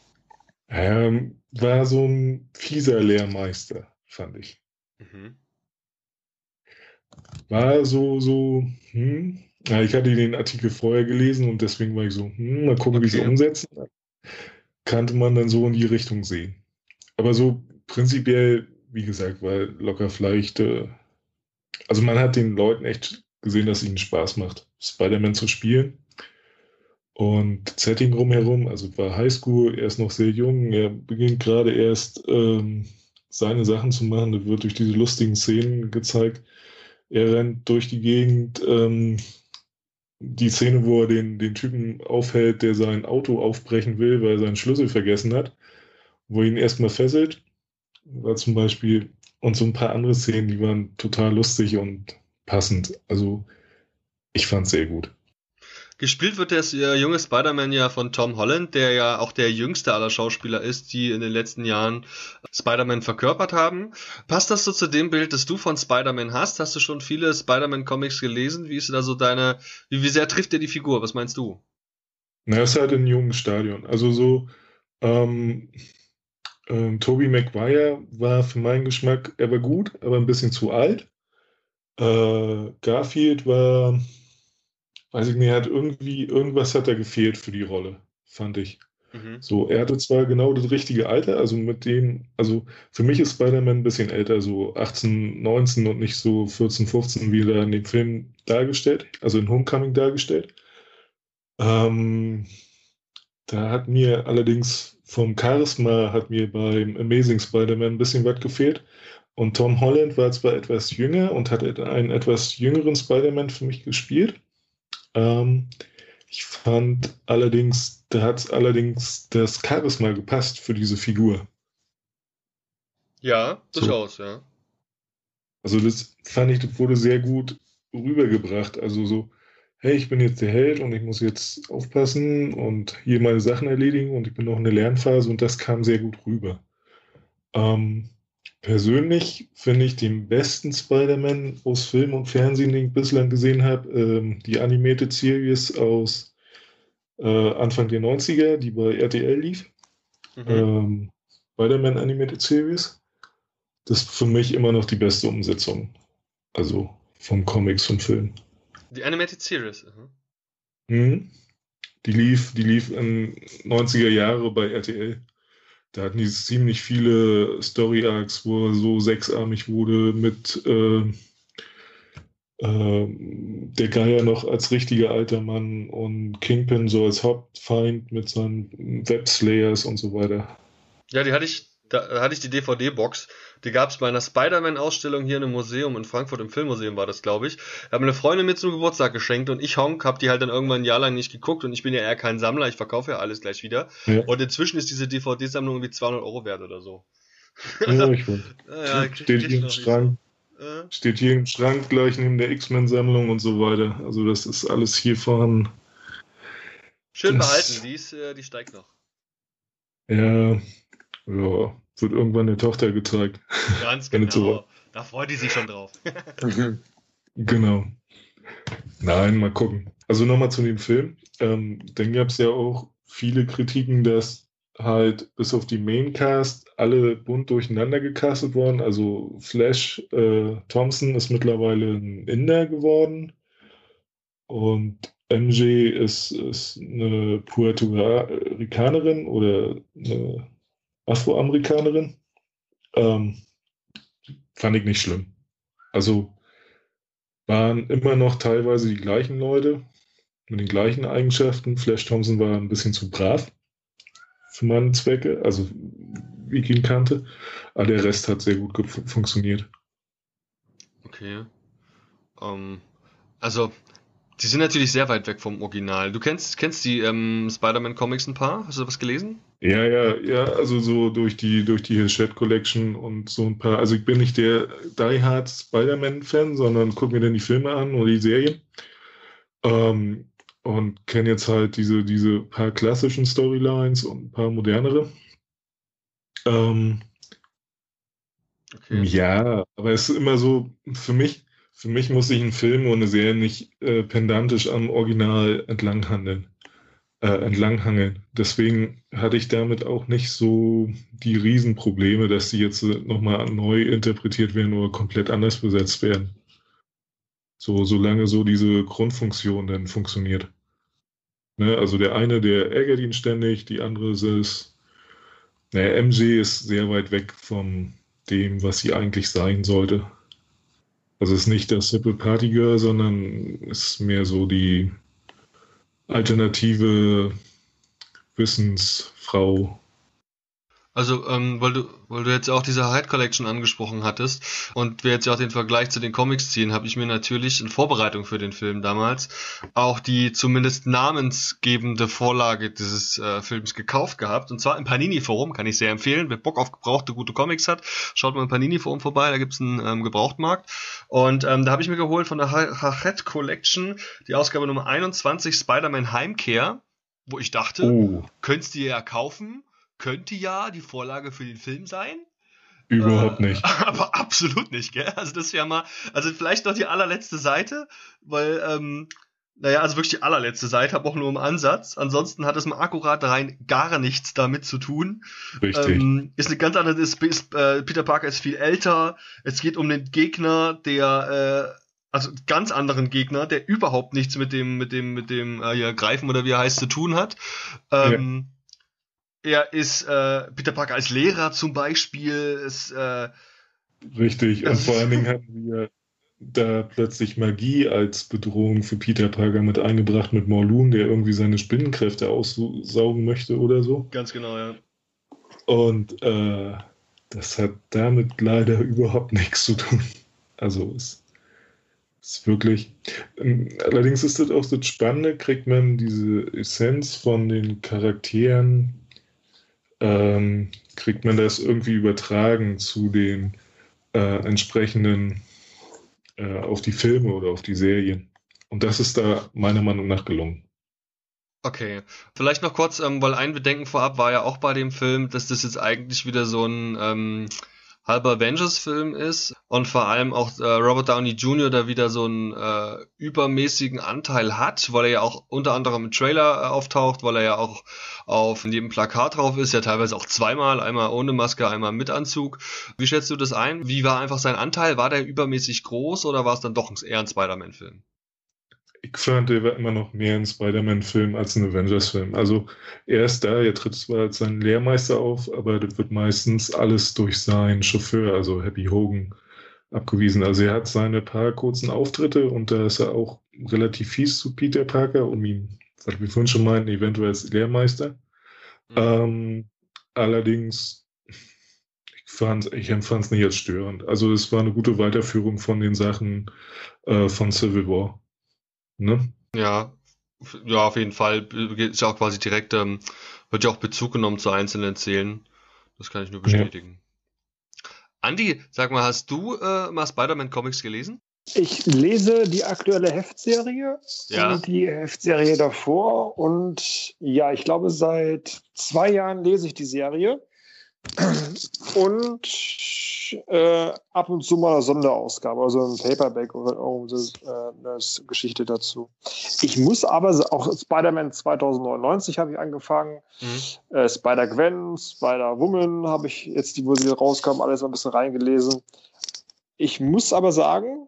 Ähm, war so ein fieser Lehrmeister, fand ich. Mhm. War so, so, hm. Ja, ich hatte den Artikel vorher gelesen und deswegen war ich so, hm, mal gucken, okay. wie sie umsetzen. Kannte man dann so in die Richtung sehen. Aber so prinzipiell, wie gesagt, war locker vielleicht, äh, also man hat den Leuten echt gesehen, dass es ihnen Spaß macht, Spider-Man zu spielen. Und Setting rumherum, also war Highschool, er ist noch sehr jung, er beginnt gerade erst ähm, seine Sachen zu machen, da wird durch diese lustigen Szenen gezeigt. Er rennt durch die Gegend, ähm, die Szene, wo er den, den Typen aufhält, der sein Auto aufbrechen will, weil er seinen Schlüssel vergessen hat, wo er ihn erstmal fesselt, war zum Beispiel, und so ein paar andere Szenen, die waren total lustig und passend. Also ich fand es sehr gut. Gespielt wird der äh, junge Spider-Man ja von Tom Holland, der ja auch der jüngste aller Schauspieler ist, die in den letzten Jahren Spider-Man verkörpert haben. Passt das so zu dem Bild, das du von Spider-Man hast? Hast du schon viele Spider-Man-Comics gelesen? Wie ist da so deine, wie, wie sehr trifft dir die Figur? Was meinst du? Na, ist halt in jungen Stadion. Also so, ähm, ähm, Tobey Maguire war für meinen Geschmack, er war gut, aber ein bisschen zu alt. Äh, Garfield war weiß ich nicht, hat irgendwie, irgendwas hat da gefehlt für die Rolle, fand ich. Mhm. So, er hatte zwar genau das richtige Alter, also mit dem, also für mich ist Spider-Man ein bisschen älter, so 18, 19 und nicht so 14, 15, wie er in dem Film dargestellt, also in Homecoming dargestellt. Ähm, da hat mir allerdings vom Charisma hat mir beim Amazing Spider-Man ein bisschen was gefehlt. Und Tom Holland war zwar etwas jünger und hat einen etwas jüngeren Spider-Man für mich gespielt. Ähm, ich fand allerdings, da hat es allerdings das Charisma gepasst für diese Figur. Ja, durchaus, so. ja. Also das fand ich, das wurde sehr gut rübergebracht. Also so, hey, ich bin jetzt der Held und ich muss jetzt aufpassen und hier meine Sachen erledigen und ich bin noch in der Lernphase und das kam sehr gut rüber. Ähm, Persönlich finde ich den besten Spider-Man aus Film und Fernsehen, den ich bislang gesehen habe, ähm, die Animated Series aus äh, Anfang der 90er, die bei RTL lief. Mhm. Ähm, Spider-Man Animated Series. Das ist für mich immer noch die beste Umsetzung. Also vom Comics zum Film. Die Animated Series. Mhm. Mhm. Die lief, die lief in 90er Jahre bei RTL. Da hatten die ziemlich viele Story Arcs, wo er so sechsarmig wurde mit äh, äh, der Geier noch als richtiger alter Mann und Kingpin so als Hauptfeind mit seinen Webslayers und so weiter. Ja, die hatte ich, da hatte ich die DVD-Box. Die gab es bei einer Spider-Man-Ausstellung hier in einem Museum in Frankfurt, im Filmmuseum war das, glaube ich. Da haben eine Freundin mir zum Geburtstag geschenkt und ich, Honk, habe die halt dann irgendwann ein Jahr lang nicht geguckt und ich bin ja eher kein Sammler, ich verkaufe ja alles gleich wieder. Ja. Und inzwischen ist diese DVD-Sammlung irgendwie 200 Euro wert oder so. Ja, ich [LAUGHS] ja, ja, Steht hier im Schrank. Äh? Steht hier im Schrank gleich neben der X-Men-Sammlung und so weiter. Also das ist alles hier vorhanden. Schön das, behalten, die, ist, äh, die steigt noch. Ja, ja, wird irgendwann der Tochter gezeigt. Ganz genau. Da freut die sich schon drauf. [LAUGHS] genau. Nein, mal gucken. Also nochmal zu dem Film. Ähm, dann gab es ja auch viele Kritiken, dass halt bis auf die Maincast alle bunt durcheinander gecastet worden. Also Flash äh, Thompson ist mittlerweile ein Inder geworden und MJ ist, ist eine Puerto Ricanerin oder eine Afroamerikanerin. Ähm, fand ich nicht schlimm. Also waren immer noch teilweise die gleichen Leute mit den gleichen Eigenschaften. Flash Thompson war ein bisschen zu brav für meine Zwecke, also wie ich ihn kannte. Aber der Rest hat sehr gut funktioniert. Okay. Um, ähm, also die sind natürlich sehr weit weg vom Original. Du kennst, kennst die ähm, Spider-Man-Comics ein paar? Hast du was gelesen? Ja, ja, ja, also so durch die, durch die Shed Collection und so ein paar. Also ich bin nicht der Die Hard Spider-Man-Fan, sondern gucke mir dann die Filme an oder die Serien. Ähm, und kenne jetzt halt diese, diese paar klassischen Storylines und ein paar modernere. Ähm, okay. Ja, aber es ist immer so, für mich, für mich muss sich ein Film oder eine Serie nicht äh, pendantisch am Original entlanghandeln, äh, entlanghangeln. Deswegen hatte ich damit auch nicht so die Riesenprobleme, dass die jetzt äh, nochmal neu interpretiert werden oder komplett anders besetzt werden. So, solange so diese Grundfunktion dann funktioniert. Ne, also der eine, der ärgert ihn ständig, die andere ist, naja, MJ ist sehr weit weg von dem, was sie eigentlich sein sollte. Also es ist nicht das Simple Party Girl, sondern es ist mehr so die alternative Wissensfrau, also, ähm, weil du, weil du jetzt auch diese Hyde Collection angesprochen hattest und wir jetzt ja auch den Vergleich zu den Comics ziehen, habe ich mir natürlich in Vorbereitung für den Film damals auch die zumindest namensgebende Vorlage dieses äh, Films gekauft gehabt. Und zwar im Panini-Forum, kann ich sehr empfehlen. Wer Bock auf gebrauchte gute Comics hat, schaut mal im Panini-Forum vorbei, da gibt's einen ähm, Gebrauchtmarkt. Und ähm, da habe ich mir geholt von der Hyde Collection die Ausgabe Nummer 21 Spider-Man Heimkehr, wo ich dachte, oh. könntest du ja kaufen könnte ja die Vorlage für den Film sein. Überhaupt äh, nicht. [LAUGHS] Aber absolut nicht, gell? Also das wäre mal, also vielleicht noch die allerletzte Seite, weil, ähm, naja, also wirklich die allerletzte Seite, habe auch nur im Ansatz. Ansonsten hat es mal akkurat rein gar nichts damit zu tun. Richtig. Ähm, ist eine ganz andere, ist, ist, äh, Peter Parker ist viel älter. Es geht um den Gegner, der, äh, also ganz anderen Gegner, der überhaupt nichts mit dem, mit dem, mit dem, äh, ja, Greifen oder wie er heißt, zu tun hat. Ähm, ja er ist äh, Peter Parker als Lehrer zum Beispiel. Ist, äh, Richtig, und vor allen Dingen haben wir da plötzlich Magie als Bedrohung für Peter Parker mit eingebracht mit Morlun, der irgendwie seine Spinnenkräfte aussaugen möchte oder so. Ganz genau, ja. Und äh, das hat damit leider [LAUGHS] überhaupt nichts zu tun. Also es ist wirklich. Ähm, allerdings ist das auch das Spannende, kriegt man diese Essenz von den Charakteren ähm, kriegt man das irgendwie übertragen zu den äh, entsprechenden, äh, auf die Filme oder auf die Serien. Und das ist da meiner Meinung nach gelungen. Okay, vielleicht noch kurz, ähm, weil ein Bedenken vorab war ja auch bei dem Film, dass das jetzt eigentlich wieder so ein ähm, halber Avengers-Film ist und vor allem auch äh, Robert Downey Jr. da wieder so einen äh, übermäßigen Anteil hat, weil er ja auch unter anderem im Trailer äh, auftaucht, weil er ja auch auf jedem Plakat drauf ist, ja teilweise auch zweimal, einmal ohne Maske, einmal mit Anzug. Wie schätzt du das ein? Wie war einfach sein Anteil? War der übermäßig groß oder war es dann doch eher ein Spider-Man-Film? Ich fand, er war immer noch mehr ein Spider-Man-Film als ein Avengers-Film. Also er ist da, er tritt zwar als sein Lehrmeister auf, aber das wird meistens alles durch seinen Chauffeur, also Happy Hogan, abgewiesen. Also er hat seine paar kurzen Auftritte und da ist er auch relativ fies zu Peter Parker, um ihn, was wir vorhin schon meinten, eventuell als Lehrmeister. Mhm. Ähm, allerdings, ich fand, ich empfand es nicht als störend. Also es war eine gute Weiterführung von den Sachen äh, von Civil War. Ne? Ja, ja, auf jeden Fall. Ist ja auch quasi direkt, ähm, wird ja auch Bezug genommen zu einzelnen Szenen. Das kann ich nur bestätigen. Ja. Andi, sag mal, hast du äh, mal Spider-Man-Comics gelesen? Ich lese die aktuelle Heftserie ja. und die Heftserie davor. Und ja, ich glaube, seit zwei Jahren lese ich die Serie. Und äh, ab und zu mal eine Sonderausgabe, also ein Paperback oder äh, eine Geschichte dazu. Ich muss aber auch Spider-Man 2099 habe ich angefangen, mhm. äh, Spider-Gwen, Spider-Woman habe ich jetzt, die, wo sie rauskam, alles ein bisschen reingelesen. Ich muss aber sagen,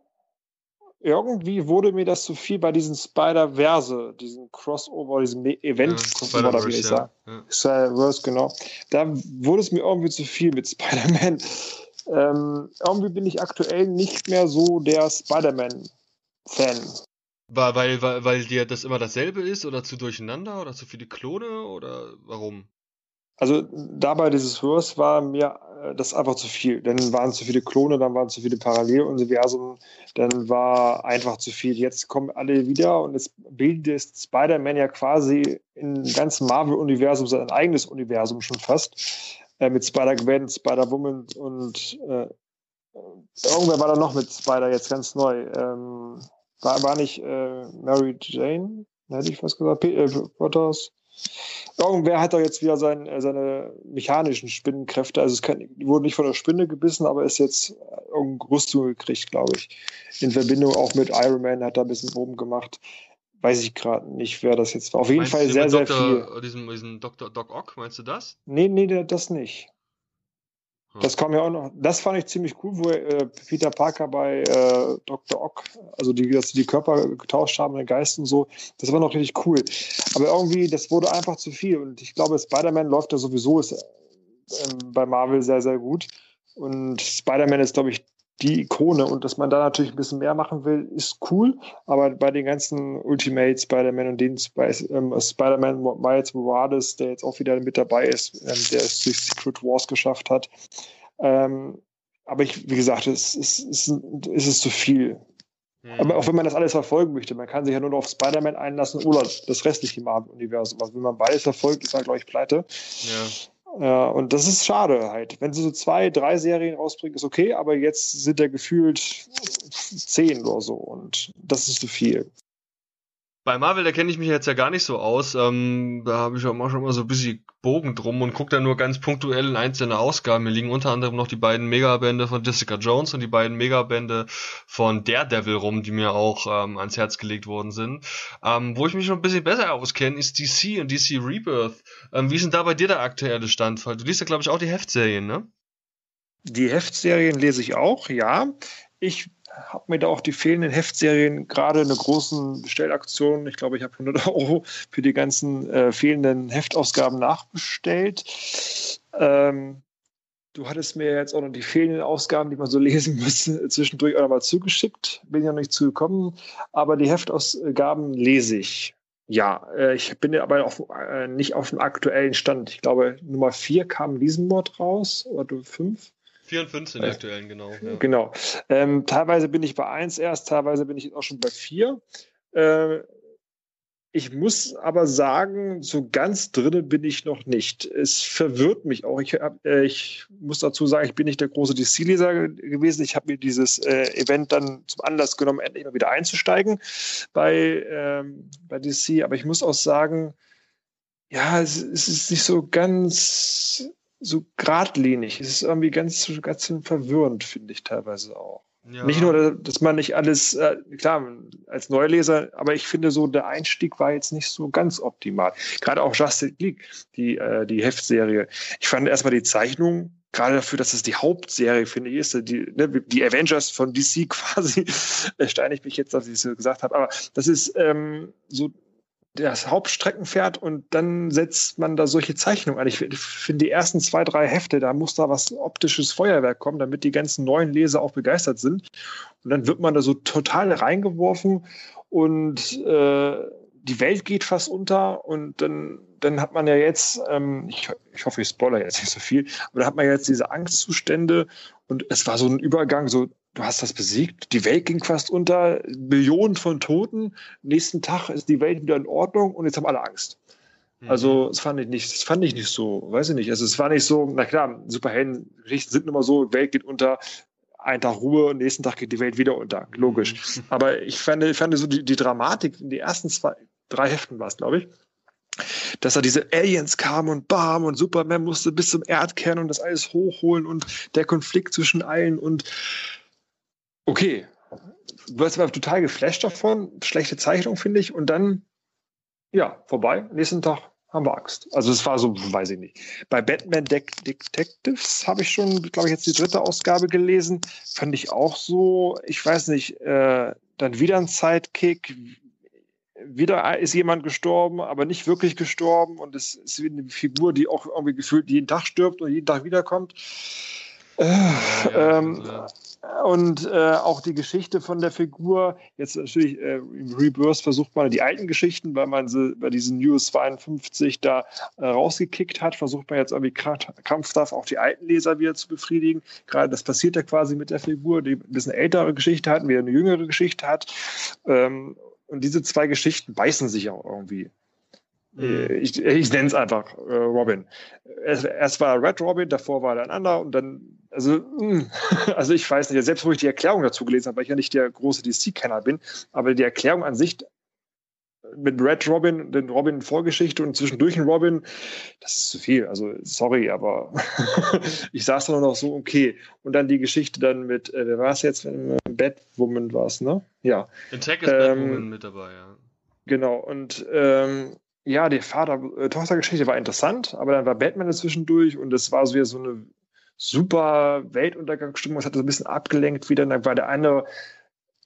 irgendwie wurde mir das zu viel bei diesen Spider-Verse, diesen Crossover, diesem Event-Crossover, ja, wie ich ja. sagen. Spider-Verse, genau. Da wurde es mir irgendwie zu viel mit Spider-Man. [LAUGHS] Ähm, irgendwie bin ich aktuell nicht mehr so der Spider-Man-Fan. Weil, weil, weil dir das immer dasselbe ist oder zu durcheinander oder zu viele Klone oder warum? Also dabei dieses Verse war mir äh, das einfach zu viel. Dann waren zu viele Klone, dann waren zu viele Paralleluniversen, dann war einfach zu viel. Jetzt kommen alle wieder und es bildet Spider-Man ja quasi im ganzen Marvel-Universum sein eigenes Universum schon fast. Äh, mit Spider-Gwen, Spider-Woman und äh, irgendwer war da noch mit Spider jetzt ganz neu. Ähm, war, war nicht äh, Mary Jane? Hätte ich fast gesagt. P äh, Potters. Irgendwer hat doch jetzt wieder sein, äh, seine mechanischen Spinnenkräfte. Also es kann, wurde nicht von der Spinne gebissen, aber ist jetzt irgendeine Rüstung gekriegt, glaube ich. In Verbindung auch mit Iron Man hat er ein bisschen oben gemacht. Weiß ich gerade nicht, wer das jetzt war. Auf jeden meinst Fall sehr, sehr Dr., viel. Diesen, diesen Dr. Doc Ock, meinst du das? Nee, nee, das nicht. Das kam ja auch noch, das fand ich ziemlich cool, wo äh, Peter Parker bei äh, Dr. Ock, also die, dass die Körper getauscht haben, den Geist und so, das war noch richtig cool. Aber irgendwie, das wurde einfach zu viel und ich glaube, Spider-Man läuft da sowieso ist, äh, bei Marvel sehr, sehr gut. Und Spider-Man ist, glaube ich, die Ikone und dass man da natürlich ein bisschen mehr machen will, ist cool. Aber bei den ganzen Ultimate Spider-Man und den ähm, Spider-Man Miles Morales, der jetzt auch wieder mit dabei ist, ähm, der es durch Secret Wars geschafft hat. Ähm, aber ich, wie gesagt, es, es, es, es ist zu viel. Mhm. Aber auch wenn man das alles verfolgen möchte, man kann sich ja nur noch auf Spider-Man einlassen oder das restliche Marvel-Universum. Also wenn man beides verfolgt, ist man, glaube ich, pleite. Ja. Ja, und das ist schade halt. Wenn sie so zwei, drei Serien rausbringen, ist okay, aber jetzt sind da gefühlt zehn oder so und das ist zu viel. Bei Marvel, da kenne ich mich jetzt ja gar nicht so aus. Ähm, da habe ich auch schon mal so ein bisschen Bogen drum und gucke da nur ganz punktuell in einzelne Ausgaben. Mir liegen unter anderem noch die beiden Megabände von Jessica Jones und die beiden Megabände von Daredevil rum, die mir auch ähm, ans Herz gelegt worden sind. Ähm, wo ich mich schon ein bisschen besser auskenne, ist DC und DC Rebirth. Ähm, wie ist denn da bei dir der aktuelle Stand? Du liest ja, glaube ich, auch die Heftserien, ne? Die Heftserien lese ich auch, ja. Ich habe mir da auch die fehlenden Heftserien gerade eine großen Bestellaktion, ich glaube, ich habe 100 [LAUGHS] Euro für die ganzen äh, fehlenden Heftausgaben nachbestellt. Ähm, du hattest mir jetzt auch noch die fehlenden Ausgaben, die man so [LAUGHS] lesen müsste, zwischendurch auch noch mal zugeschickt. Bin ja noch nicht zugekommen, aber die Heftausgaben lese ich. Ja, äh, ich bin aber auf, äh, nicht auf dem aktuellen Stand. Ich glaube, Nummer 4 kam diesen Mord raus oder 5. 4 und 15 also, aktuellen, genau. Ja. Genau. Ähm, teilweise bin ich bei 1 erst, teilweise bin ich auch schon bei 4. Äh, ich muss aber sagen, so ganz drinne bin ich noch nicht. Es verwirrt mich auch. Ich, hab, äh, ich muss dazu sagen, ich bin nicht der große DC-Leser gewesen. Ich habe mir dieses äh, Event dann zum Anlass genommen, endlich mal wieder einzusteigen bei, ähm, bei DC. Aber ich muss auch sagen, ja, es, es ist nicht so ganz so geradlinig. Es ist irgendwie ganz, ganz verwirrend, finde ich teilweise auch. Ja. Nicht nur, dass man nicht alles, äh, klar, als Neuleser, aber ich finde so, der Einstieg war jetzt nicht so ganz optimal. Gerade auch Justice League, die, äh, die Heftserie. Ich fand erstmal die Zeichnung, gerade dafür, dass es die Hauptserie, finde ich, ist, die, ne, die Avengers von DC [LAUGHS] quasi, steine ich mich jetzt, dass ich es so gesagt habe, aber das ist ähm, so das Hauptstreckenpferd und dann setzt man da solche Zeichnungen an. Ich finde, die ersten zwei, drei Hefte, da muss da was optisches Feuerwerk kommen, damit die ganzen neuen Leser auch begeistert sind. Und dann wird man da so total reingeworfen und äh, die Welt geht fast unter und dann, dann hat man ja jetzt, ähm, ich, ich hoffe, ich spoiler jetzt nicht so viel, aber da hat man jetzt diese Angstzustände und es war so ein Übergang, so, du hast das besiegt, die Welt ging fast unter, Millionen von Toten, nächsten Tag ist die Welt wieder in Ordnung und jetzt haben alle Angst. Also, mhm. das fand ich nicht, das fand ich nicht so, weiß ich nicht. Also, es war nicht so, na klar, Superhelden-Geschichten sind immer so, Welt geht unter, ein Tag Ruhe und nächsten Tag geht die Welt wieder unter. Logisch. Mhm. Aber ich fand, ich fand so die, die Dramatik in die ersten zwei, drei Heften war es, glaube ich, dass da diese Aliens kamen und bam und Superman musste bis zum Erdkern und das alles hochholen und der Konflikt zwischen allen und okay, du warst aber total geflasht davon, schlechte Zeichnung finde ich und dann ja, vorbei, nächsten Tag haben wir Angst. Also es war so, weiß ich nicht. Bei Batman De Detectives habe ich schon, glaube ich, jetzt die dritte Ausgabe gelesen. Fand ich auch so, ich weiß nicht, äh, dann wieder ein Sidekick, wieder ist jemand gestorben, aber nicht wirklich gestorben und es ist eine Figur, die auch irgendwie gefühlt jeden Tag stirbt und jeden Tag wiederkommt. Äh, ja, ähm, ja. Und äh, auch die Geschichte von der Figur, jetzt natürlich äh, im Rebirth versucht man die alten Geschichten, weil man sie bei diesen News 52 da äh, rausgekickt hat, versucht man jetzt irgendwie krampfhaft auch die alten Leser wieder zu befriedigen. Gerade das passiert ja quasi mit der Figur, die ein bisschen ältere Geschichte hat, wieder eine jüngere Geschichte hat. Ähm, und diese zwei Geschichten beißen sich auch irgendwie. Mhm. Ich, ich nenne es einfach äh, Robin. Erst, erst war Red Robin, davor war er ein anderer und dann also, hm, [LAUGHS] also ich weiß nicht, selbst wo ich die Erklärung dazu gelesen habe, weil ich ja nicht der große DC-Kenner bin, aber die Erklärung an sich mit Red Robin, den Robin Vorgeschichte und zwischendurch ein Robin, das ist zu viel. Also sorry, aber [LAUGHS] ich saß nur noch so, okay. Und dann die Geschichte dann mit, äh, wer war es jetzt? Batwoman war es, ne? Ja. In Tech ist ähm, Batwoman mit dabei, ja. Genau, und ähm, ja, die Vater-Tochter-Geschichte war interessant, aber dann war Batman zwischendurch und es war so wieder so eine super Weltuntergangsstimmung. Es hat so ein bisschen abgelenkt wieder. Dann war der eine,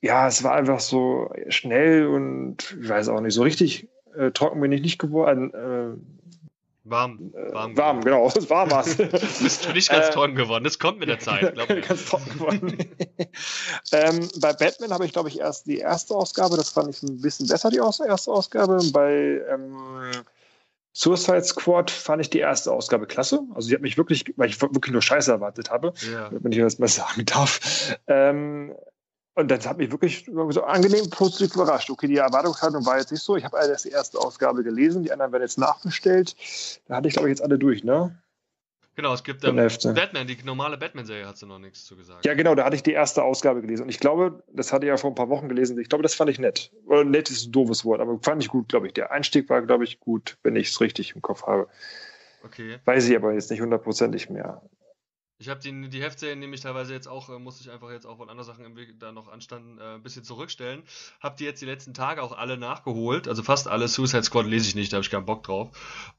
ja, es war einfach so schnell und ich weiß auch nicht, so richtig äh, trocken bin ich nicht geworden. Äh, Warm, warm, äh, warm, genau, es war was. Bist du nicht ganz äh, trocken geworden, das kommt mit der Zeit, glaube ich. [LAUGHS] ganz trocken geworden. [LAUGHS] ähm, bei Batman habe ich, glaube ich, erst die erste Ausgabe, das fand ich ein bisschen besser, die erste Ausgabe. Bei ähm, Suicide Squad fand ich die erste Ausgabe klasse. Also die hat mich wirklich, weil ich wirklich nur Scheiße erwartet habe, ja. wenn ich das mal sagen darf. Ähm, und das hat mich wirklich so angenehm positiv überrascht. Okay, die Erwartungshaltung war jetzt nicht so. Ich habe erst die erste Ausgabe gelesen, die anderen werden jetzt nachbestellt. Da hatte ich, glaube ich, jetzt alle durch, ne? Genau, es gibt ähm, Batman, die normale Batman-Serie hat sie noch nichts zu gesagt. Ja, genau, da hatte ich die erste Ausgabe gelesen. Und ich glaube, das hatte ich ja vor ein paar Wochen gelesen. Ich glaube, das fand ich nett. Oder nett ist ein doofes Wort, aber fand ich gut, glaube ich. Der Einstieg war, glaube ich, gut, wenn ich es richtig im Kopf habe. Okay. Weiß ich aber jetzt nicht hundertprozentig mehr. Ich habe die, die Heftserien nämlich teilweise jetzt auch, äh, musste ich einfach jetzt auch, weil andere Sachen im Weg da noch anstanden, äh, ein bisschen zurückstellen. Hab die jetzt die letzten Tage auch alle nachgeholt. Also fast alle. Suicide Squad lese ich nicht, da habe ich keinen Bock drauf.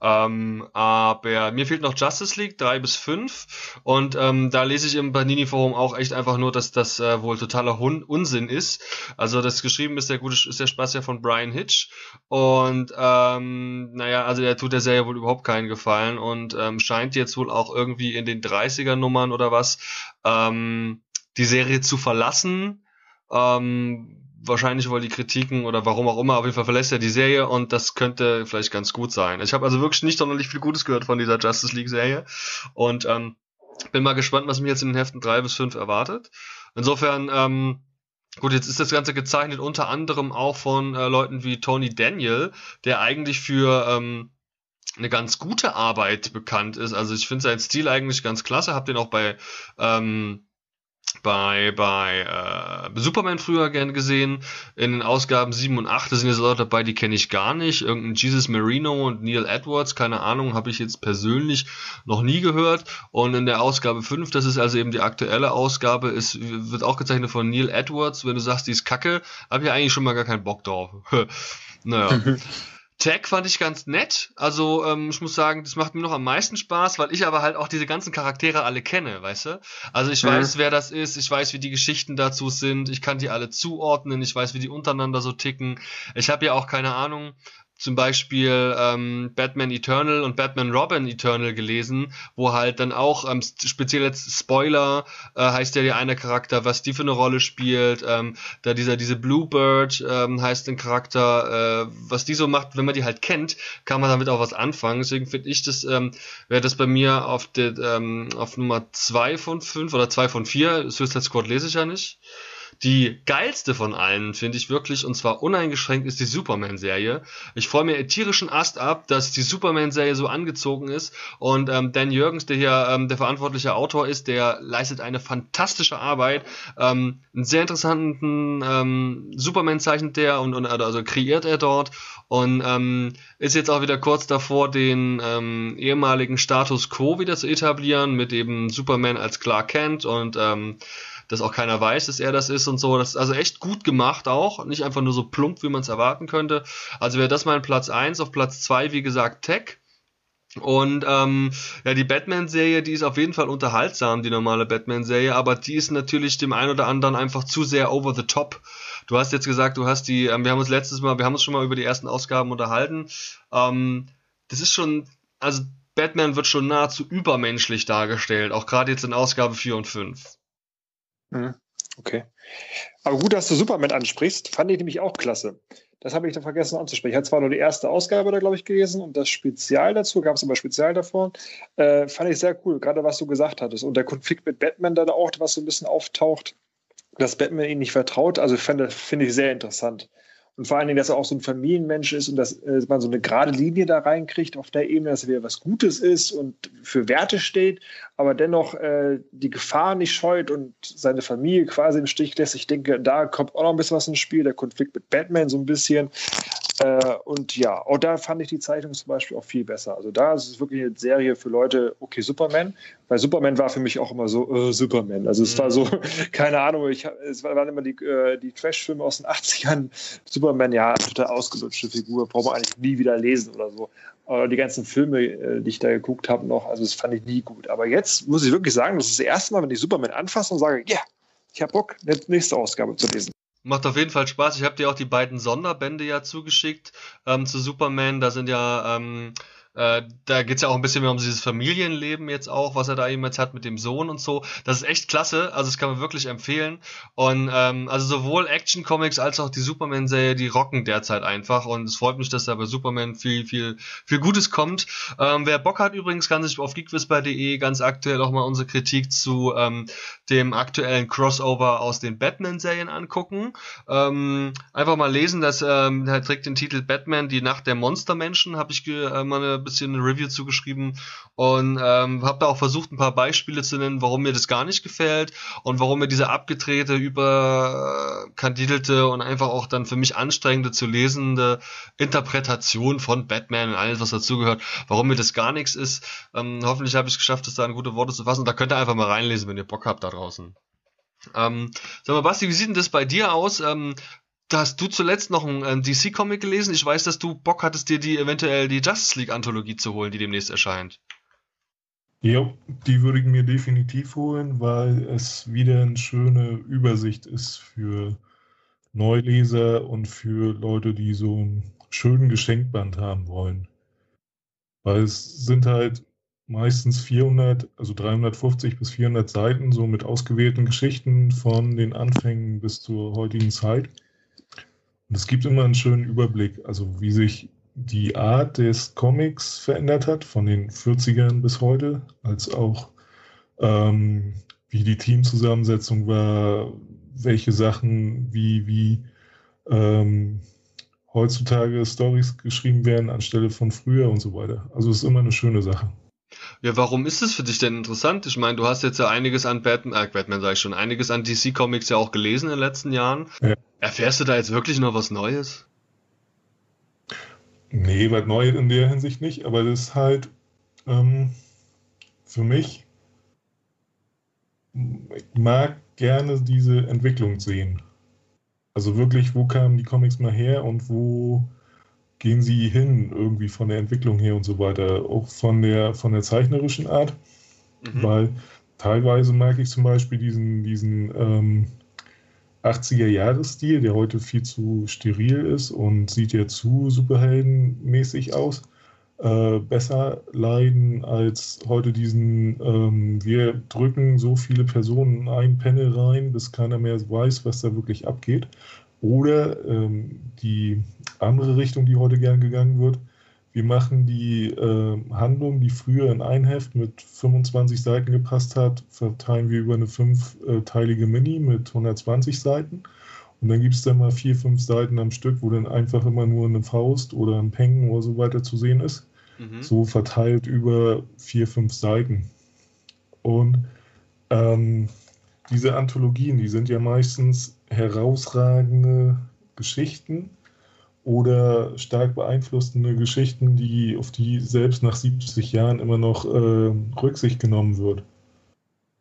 Ähm, aber mir fehlt noch Justice League 3 bis 5. Und ähm, da lese ich im Panini-Forum auch echt einfach nur, dass das äh, wohl totaler Hun Unsinn ist. Also das geschrieben ist der gute, ist der Spaß ja von Brian Hitch. Und ähm, naja, also der tut der Serie wohl überhaupt keinen Gefallen und ähm, scheint jetzt wohl auch irgendwie in den 30ern Nummern oder was, ähm, die Serie zu verlassen. Ähm, wahrscheinlich weil die Kritiken oder warum auch immer, auf jeden Fall verlässt er die Serie und das könnte vielleicht ganz gut sein. Ich habe also wirklich nicht sonderlich viel Gutes gehört von dieser Justice League Serie und ähm, bin mal gespannt, was mich jetzt in den Heften drei bis fünf erwartet. Insofern, ähm, gut, jetzt ist das Ganze gezeichnet unter anderem auch von äh, Leuten wie Tony Daniel, der eigentlich für ähm, eine ganz gute Arbeit bekannt ist. Also ich finde seinen Stil eigentlich ganz klasse. Hab den auch bei ähm, bei bei äh, Superman früher gern gesehen. In den Ausgaben 7 und 8 da sind jetzt Leute dabei, die kenne ich gar nicht. Irgendein Jesus Marino und Neil Edwards, keine Ahnung, habe ich jetzt persönlich noch nie gehört. Und in der Ausgabe 5, das ist also eben die aktuelle Ausgabe, ist, wird auch gezeichnet von Neil Edwards. Wenn du sagst, die ist kacke, habe ich eigentlich schon mal gar keinen Bock drauf. [LAUGHS] naja. [LAUGHS] Tag fand ich ganz nett. Also ähm, ich muss sagen, das macht mir noch am meisten Spaß, weil ich aber halt auch diese ganzen Charaktere alle kenne, weißt du? Also ich mhm. weiß, wer das ist, ich weiß, wie die Geschichten dazu sind, ich kann die alle zuordnen, ich weiß, wie die untereinander so ticken. Ich habe ja auch keine Ahnung, zum Beispiel ähm, Batman Eternal und Batman Robin Eternal gelesen, wo halt dann auch, ähm, speziell jetzt Spoiler, äh, heißt ja der eine Charakter, was die für eine Rolle spielt, ähm, da dieser, diese Bluebird ähm, heißt ein Charakter, äh, was die so macht, wenn man die halt kennt, kann man damit auch was anfangen. Deswegen finde ich das, ähm, wäre das bei mir auf der, ähm, auf Nummer zwei von fünf oder zwei von vier, Suicide Squad lese ich ja nicht. Die geilste von allen, finde ich wirklich, und zwar uneingeschränkt, ist die Superman-Serie. Ich freue mir tierischen Ast ab, dass die Superman-Serie so angezogen ist. Und ähm, Dan Jürgens, der hier ähm, der verantwortliche Autor ist, der leistet eine fantastische Arbeit. Ähm, einen sehr interessanten ähm, Superman zeichnet der und, und also kreiert er dort und ähm, ist jetzt auch wieder kurz davor, den ähm, ehemaligen Status quo wieder zu etablieren, mit eben Superman als Clark Kent und ähm, dass auch keiner weiß, dass er das ist und so. Das ist also echt gut gemacht auch, nicht einfach nur so plump, wie man es erwarten könnte. Also wäre das mein Platz eins Auf Platz zwei wie gesagt, Tech. Und ähm, ja, die Batman-Serie, die ist auf jeden Fall unterhaltsam, die normale Batman-Serie, aber die ist natürlich dem einen oder anderen einfach zu sehr over the top. Du hast jetzt gesagt, du hast die, ähm, wir haben uns letztes Mal, wir haben uns schon mal über die ersten Ausgaben unterhalten. Ähm, das ist schon, also Batman wird schon nahezu übermenschlich dargestellt, auch gerade jetzt in Ausgabe 4 und 5. Mhm. Okay. Aber gut, dass du Superman ansprichst. Fand ich nämlich auch klasse. Das habe ich da vergessen anzusprechen. Ich hatte zwar nur die erste Ausgabe da, glaube ich, gelesen und das Spezial dazu, gab es aber Spezial davor. Äh, fand ich sehr cool, gerade was du gesagt hattest. Und der Konflikt mit Batman da auch, was so ein bisschen auftaucht, dass Batman ihn nicht vertraut. Also finde find ich sehr interessant. Und vor allen Dingen, dass er auch so ein Familienmensch ist und dass äh, man so eine gerade Linie da reinkriegt auf der Ebene, dass er wieder was Gutes ist und für Werte steht, aber dennoch äh, die Gefahr nicht scheut und seine Familie quasi im Stich lässt. Ich denke, da kommt auch noch ein bisschen was ins Spiel, der Konflikt mit Batman so ein bisschen. Äh, und ja, auch da fand ich die Zeitung zum Beispiel auch viel besser. Also da ist es wirklich eine Serie für Leute, okay, Superman, weil Superman war für mich auch immer so, äh, Superman. Also es mhm. war so, [LAUGHS] keine Ahnung, ich, es waren immer die, äh, die Trash-Filme aus den [LAUGHS] 80ern. Superman, ja, total ausgelutschte Figur, braucht man eigentlich nie wieder lesen oder so. Aber die ganzen Filme, äh, die ich da geguckt habe noch, also das fand ich nie gut. Aber jetzt muss ich wirklich sagen, das ist das erste Mal, wenn ich Superman anfasse und sage, ja, yeah, ich habe Bock, eine nächste Ausgabe zu lesen. Macht auf jeden Fall Spaß. Ich habe dir auch die beiden Sonderbände ja zugeschickt ähm, zu Superman. Da sind ja ähm, äh, da geht's ja auch ein bisschen mehr um dieses Familienleben jetzt auch, was er da eben jetzt hat mit dem Sohn und so. Das ist echt klasse, also das kann man wirklich empfehlen. Und ähm, also sowohl Action-Comics als auch die Superman-Serie, die rocken derzeit einfach. Und es freut mich, dass da bei Superman viel, viel, viel Gutes kommt. Ähm, wer Bock hat übrigens, kann sich auf geekwisper.de ganz aktuell auch mal unsere Kritik zu ähm, dem aktuellen Crossover aus den Batman-Serien angucken. Ähm, einfach mal lesen, dass ähm, er trägt den Titel Batman, die Nacht der Monstermenschen, habe ich äh, mal eine bisschen eine Review zugeschrieben und ähm, habe da auch versucht, ein paar Beispiele zu nennen, warum mir das gar nicht gefällt und warum mir diese abgedrehte, überkandidelte und einfach auch dann für mich anstrengende zu lesende Interpretation von Batman und alles, was dazugehört, warum mir das gar nichts ist. Ähm, hoffentlich habe ich es geschafft, das da in gute Worte zu fassen. Da könnt ihr einfach mal reinlesen, wenn ihr Bock habt da draußen. Ähm, sag mal, Basti, wie sieht denn das bei dir aus? Ähm, da hast du zuletzt noch einen DC-Comic gelesen. Ich weiß, dass du Bock hattest, dir die eventuell die Justice League-Anthologie zu holen, die demnächst erscheint. Ja, die würde ich mir definitiv holen, weil es wieder eine schöne Übersicht ist für Neuleser und für Leute, die so einen schönen Geschenkband haben wollen. Weil es sind halt meistens 400, also 350 bis 400 Seiten, so mit ausgewählten Geschichten von den Anfängen bis zur heutigen Zeit. Und es gibt immer einen schönen Überblick, also wie sich die Art des Comics verändert hat, von den 40ern bis heute, als auch ähm, wie die Teamzusammensetzung war, welche Sachen wie, wie ähm, heutzutage Stories geschrieben werden anstelle von früher und so weiter. Also es ist immer eine schöne Sache. Ja, warum ist es für dich denn interessant? Ich meine, du hast jetzt ja einiges an Batman, äh, Batman sag ich schon, einiges an DC Comics ja auch gelesen in den letzten Jahren. Ja. Erfährst du da jetzt wirklich noch was Neues? Nee, was Neues in der Hinsicht nicht, aber das ist halt ähm, für mich, ich mag gerne diese Entwicklung sehen. Also wirklich, wo kamen die Comics mal her und wo gehen sie hin, irgendwie von der Entwicklung her und so weiter, auch von der, von der zeichnerischen Art, mhm. weil teilweise mag ich zum Beispiel diesen, diesen ähm, 80er-Jahres-Stil, der heute viel zu steril ist und sieht ja zu superheldenmäßig aus, äh, besser leiden als heute diesen, ähm, wir drücken so viele Personen in ein Panel rein, bis keiner mehr weiß, was da wirklich abgeht. Oder ähm, die andere Richtung, die heute gern gegangen wird, wir machen die äh, Handlung, die früher in ein Heft mit 25 Seiten gepasst hat, verteilen wir über eine fünfteilige Mini mit 120 Seiten. Und dann gibt es dann mal vier, fünf Seiten am Stück, wo dann einfach immer nur eine Faust oder ein Pengen oder so weiter zu sehen ist. Mhm. So verteilt über vier, fünf Seiten. Und ähm, diese Anthologien, die sind ja meistens herausragende Geschichten oder stark beeinflussende Geschichten, die, auf die selbst nach 70 Jahren immer noch äh, Rücksicht genommen wird,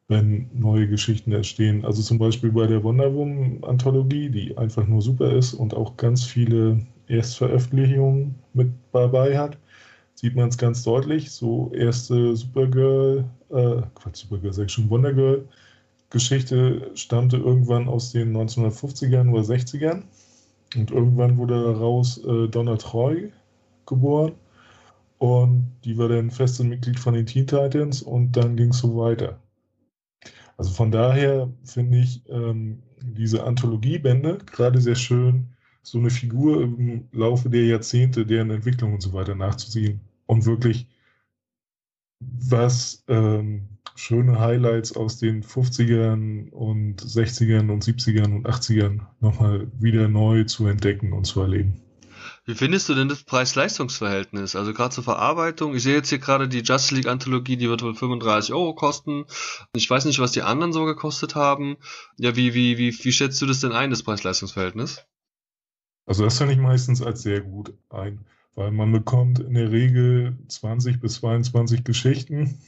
wenn neue Geschichten entstehen. Also zum Beispiel bei der Wonder Woman-Anthologie, die einfach nur super ist und auch ganz viele Erstveröffentlichungen mit dabei hat, sieht man es ganz deutlich. So erste Supergirl, äh, Quatsch, Supergirl, sag ich schon, Wonder Girl Geschichte stammte irgendwann aus den 1950ern oder 60ern und irgendwann wurde daraus äh, Donna Troy geboren. Und die war dann festes Mitglied von den Teen Titans und dann ging es so weiter. Also von daher finde ich ähm, diese Anthologiebände gerade sehr schön, so eine Figur im Laufe der Jahrzehnte, deren Entwicklung und so weiter nachzuziehen und wirklich was ähm, schöne Highlights aus den 50ern und 60ern und 70ern und 80ern nochmal wieder neu zu entdecken und zu erleben. Wie findest du denn das Preis-Leistungs-Verhältnis? Also gerade zur Verarbeitung. Ich sehe jetzt hier gerade die Justice League Anthologie, die wird wohl 35 Euro kosten. Ich weiß nicht, was die anderen so gekostet haben. Ja, wie, wie, wie, wie schätzt du das denn ein, das Preis-Leistungs-Verhältnis? Also das finde ich meistens als sehr gut ein, weil man bekommt in der Regel 20 bis 22 Geschichten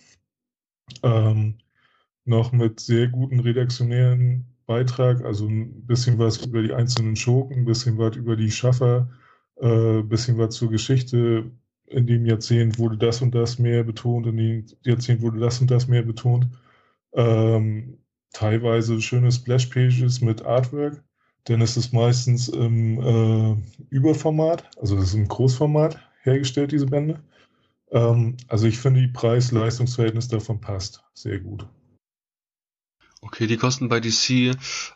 ähm, noch mit sehr guten redaktionären Beitrag, also ein bisschen was über die einzelnen Schurken, ein bisschen was über die Schaffer, ein äh, bisschen was zur Geschichte. In dem Jahrzehnt wurde das und das mehr betont, in dem Jahrzehnt wurde das und das mehr betont. Ähm, teilweise schöne Splash-Pages mit Artwork, denn es ist meistens im äh, Überformat, also das ist im Großformat hergestellt, diese Bände. Ähm, also ich finde, die Preis-Leistungs-Verhältnis davon passt sehr gut. Okay, die kosten bei DC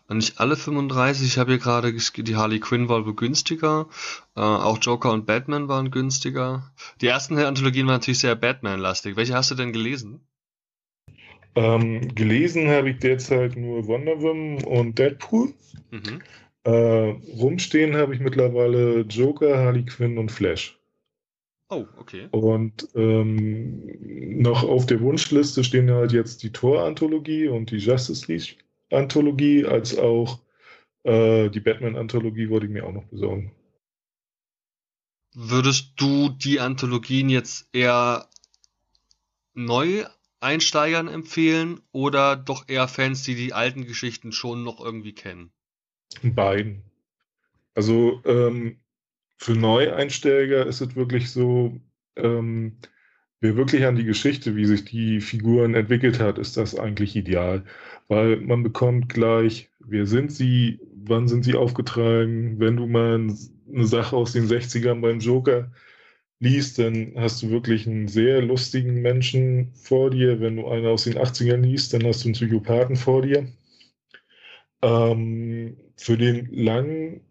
nicht alle 35. Ich habe hier gerade die Harley Quinn war wohl günstiger. Äh, auch Joker und Batman waren günstiger. Die ersten Anthologien waren natürlich sehr Batman-lastig. Welche hast du denn gelesen? Ähm, gelesen habe ich derzeit nur Wonder Woman und Deadpool. Mhm. Äh, rumstehen habe ich mittlerweile Joker, Harley Quinn und Flash. Oh, okay. Und ähm, noch auf der Wunschliste stehen halt jetzt die Tor-Anthologie und die Justice League-Anthologie, als auch äh, die Batman-Anthologie wollte ich mir auch noch besorgen. Würdest du die Anthologien jetzt eher neu Einsteigern empfehlen oder doch eher Fans, die die alten Geschichten schon noch irgendwie kennen? Beiden. Also ähm, für Neueinsteiger ist es wirklich so, ähm, wer wirklich an die Geschichte, wie sich die Figuren entwickelt hat, ist das eigentlich ideal. Weil man bekommt gleich, wer sind sie, wann sind sie aufgetragen. Wenn du mal eine Sache aus den 60ern beim Joker liest, dann hast du wirklich einen sehr lustigen Menschen vor dir. Wenn du einen aus den 80ern liest, dann hast du einen Psychopathen vor dir. Ähm, für den langen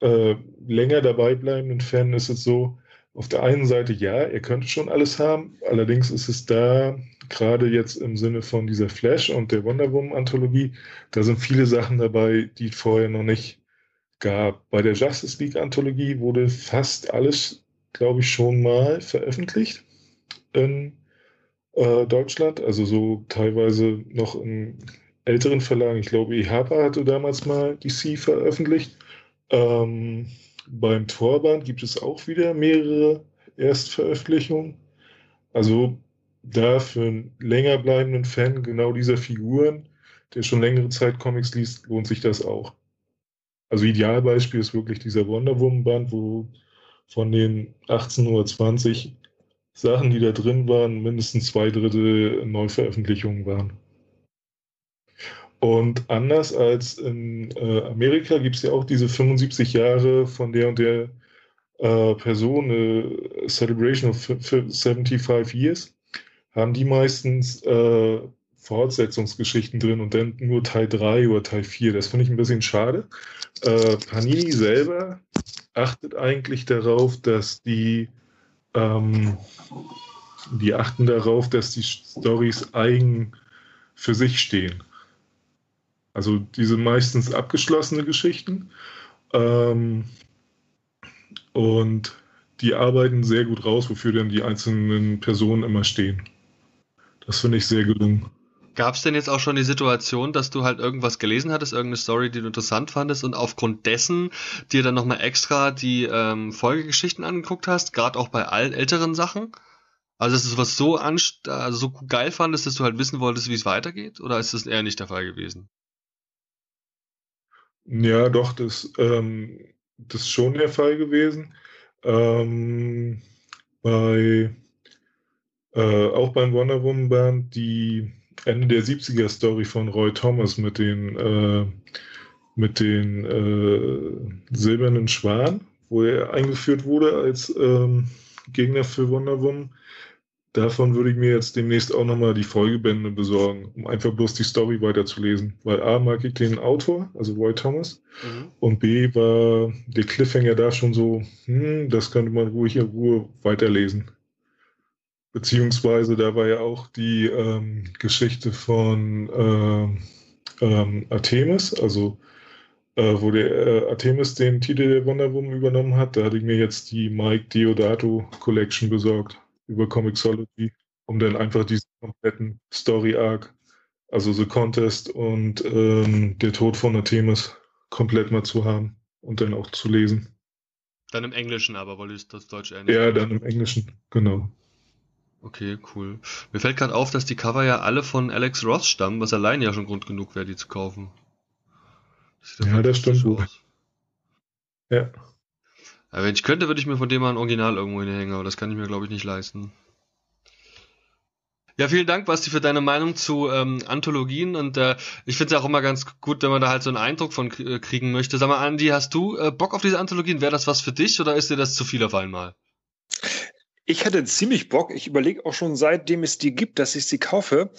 äh, länger dabei bleibenden Fan ist es so, auf der einen Seite ja, er könnte schon alles haben, allerdings ist es da, gerade jetzt im Sinne von dieser Flash und der Wonder Woman Anthologie, da sind viele Sachen dabei, die es vorher noch nicht gab. Bei der Justice League Anthologie wurde fast alles, glaube ich, schon mal veröffentlicht in äh, Deutschland, also so teilweise noch in älteren Verlagen. Ich glaube, EHPA hatte damals mal DC veröffentlicht. Ähm, beim Torband gibt es auch wieder mehrere Erstveröffentlichungen. Also da für einen länger bleibenden Fan genau dieser Figuren, der schon längere Zeit Comics liest, lohnt sich das auch. Also Idealbeispiel ist wirklich dieser Wonder Woman Band, wo von den 18 oder 20 Sachen, die da drin waren, mindestens zwei Drittel Neuveröffentlichungen waren. Und anders als in äh, Amerika gibt es ja auch diese 75 Jahre von der und der äh, Person, äh, Celebration of 75 Years, haben die meistens äh, Fortsetzungsgeschichten drin und dann nur Teil 3 oder Teil 4. Das finde ich ein bisschen schade. Äh, Panini selber achtet eigentlich darauf, dass die ähm, die achten darauf, dass die Stories eigen für sich stehen. Also diese meistens abgeschlossene Geschichten. Ähm, und die arbeiten sehr gut raus, wofür dann die einzelnen Personen immer stehen. Das finde ich sehr gelungen. Gab es denn jetzt auch schon die Situation, dass du halt irgendwas gelesen hattest, irgendeine Story, die du interessant fandest und aufgrund dessen dir dann nochmal extra die ähm, Folgegeschichten angeguckt hast, gerade auch bei allen älteren Sachen? Also dass du sowas so, also so geil fandest, dass du halt wissen wolltest, wie es weitergeht? Oder ist das eher nicht der Fall gewesen? Ja, doch, das, ähm, das ist schon der Fall gewesen. Ähm, bei äh, auch beim Wonder Woman Band die Ende der 70er Story von Roy Thomas mit den, äh, mit den äh, silbernen Schwan, wo er eingeführt wurde als ähm, Gegner für Wonder Woman. Davon würde ich mir jetzt demnächst auch nochmal die Folgebände besorgen, um einfach bloß die Story weiterzulesen. Weil A mag ich den Autor, also Roy Thomas, mhm. und B war der Cliffhanger da schon so, hm, das könnte man ruhig in Ruhe weiterlesen. Beziehungsweise da war ja auch die ähm, Geschichte von äh, ähm, Artemis, also äh, wo der äh, Artemis den Titel der Wonder Woman übernommen hat. Da hatte ich mir jetzt die Mike Deodato Collection besorgt über Comixology, um dann einfach diesen kompletten Story Arc, also The Contest und ähm, der Tod von Artemis komplett mal zu haben und dann auch zu lesen. Dann im Englischen aber, weil ich das Deutsch ähnlich. Ja, dann im Englischen, genau. Okay, cool. Mir fällt gerade auf, dass die Cover ja alle von Alex Ross stammen, was allein ja schon Grund genug wäre, die zu kaufen. Das ja, das stimmt wohl. Ja. Aber wenn ich könnte, würde ich mir von dem mal ein Original irgendwo hinhängen, aber das kann ich mir, glaube ich, nicht leisten. Ja, vielen Dank, Basti, für deine Meinung zu ähm, Anthologien und äh, ich finde es auch immer ganz gut, wenn man da halt so einen Eindruck von äh, kriegen möchte. Sag mal, Andi, hast du äh, Bock auf diese Anthologien? Wäre das was für dich oder ist dir das zu viel auf einmal? Ich hatte ziemlich Bock. Ich überlege auch schon seitdem es die gibt, dass ich sie kaufe.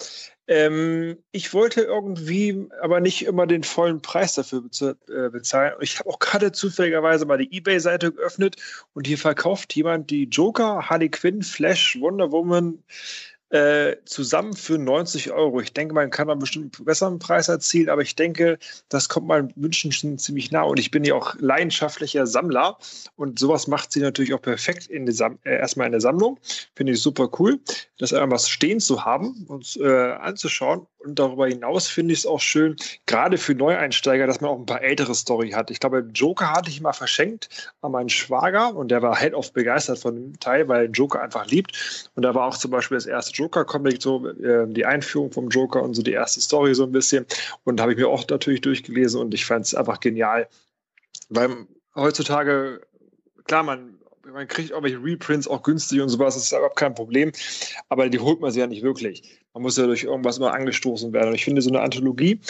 Ähm, ich wollte irgendwie aber nicht immer den vollen Preis dafür äh, bezahlen. Ich habe auch gerade zufälligerweise mal die Ebay-Seite geöffnet und hier verkauft jemand die Joker, Harley Quinn, Flash, Wonder Woman, äh, zusammen für 90 Euro. Ich denke, man kann da bestimmt einen besseren Preis erzielen, aber ich denke, das kommt meinen Wünschen schon ziemlich nah. Und ich bin ja auch leidenschaftlicher Sammler und sowas macht sie natürlich auch perfekt in die Sam äh, erstmal in der Sammlung. Finde ich super cool, das einmal stehen zu haben und äh, anzuschauen. Und darüber hinaus finde ich es auch schön, gerade für Neueinsteiger, dass man auch ein paar ältere Story hat. Ich glaube, Joker hatte ich mal verschenkt an meinen Schwager und der war halt oft begeistert von dem Teil, weil Joker einfach liebt. Und da war auch zum Beispiel das erste Joker-Comic, so äh, die Einführung vom Joker und so die erste Story so ein bisschen. Und habe ich mir auch natürlich durchgelesen und ich fand es einfach genial. Weil heutzutage, klar, man man kriegt irgendwelche Reprints auch günstig und sowas, das ist überhaupt kein Problem. Aber die holt man sich ja nicht wirklich. Man muss ja durch irgendwas immer angestoßen werden. Und ich finde so eine Anthologie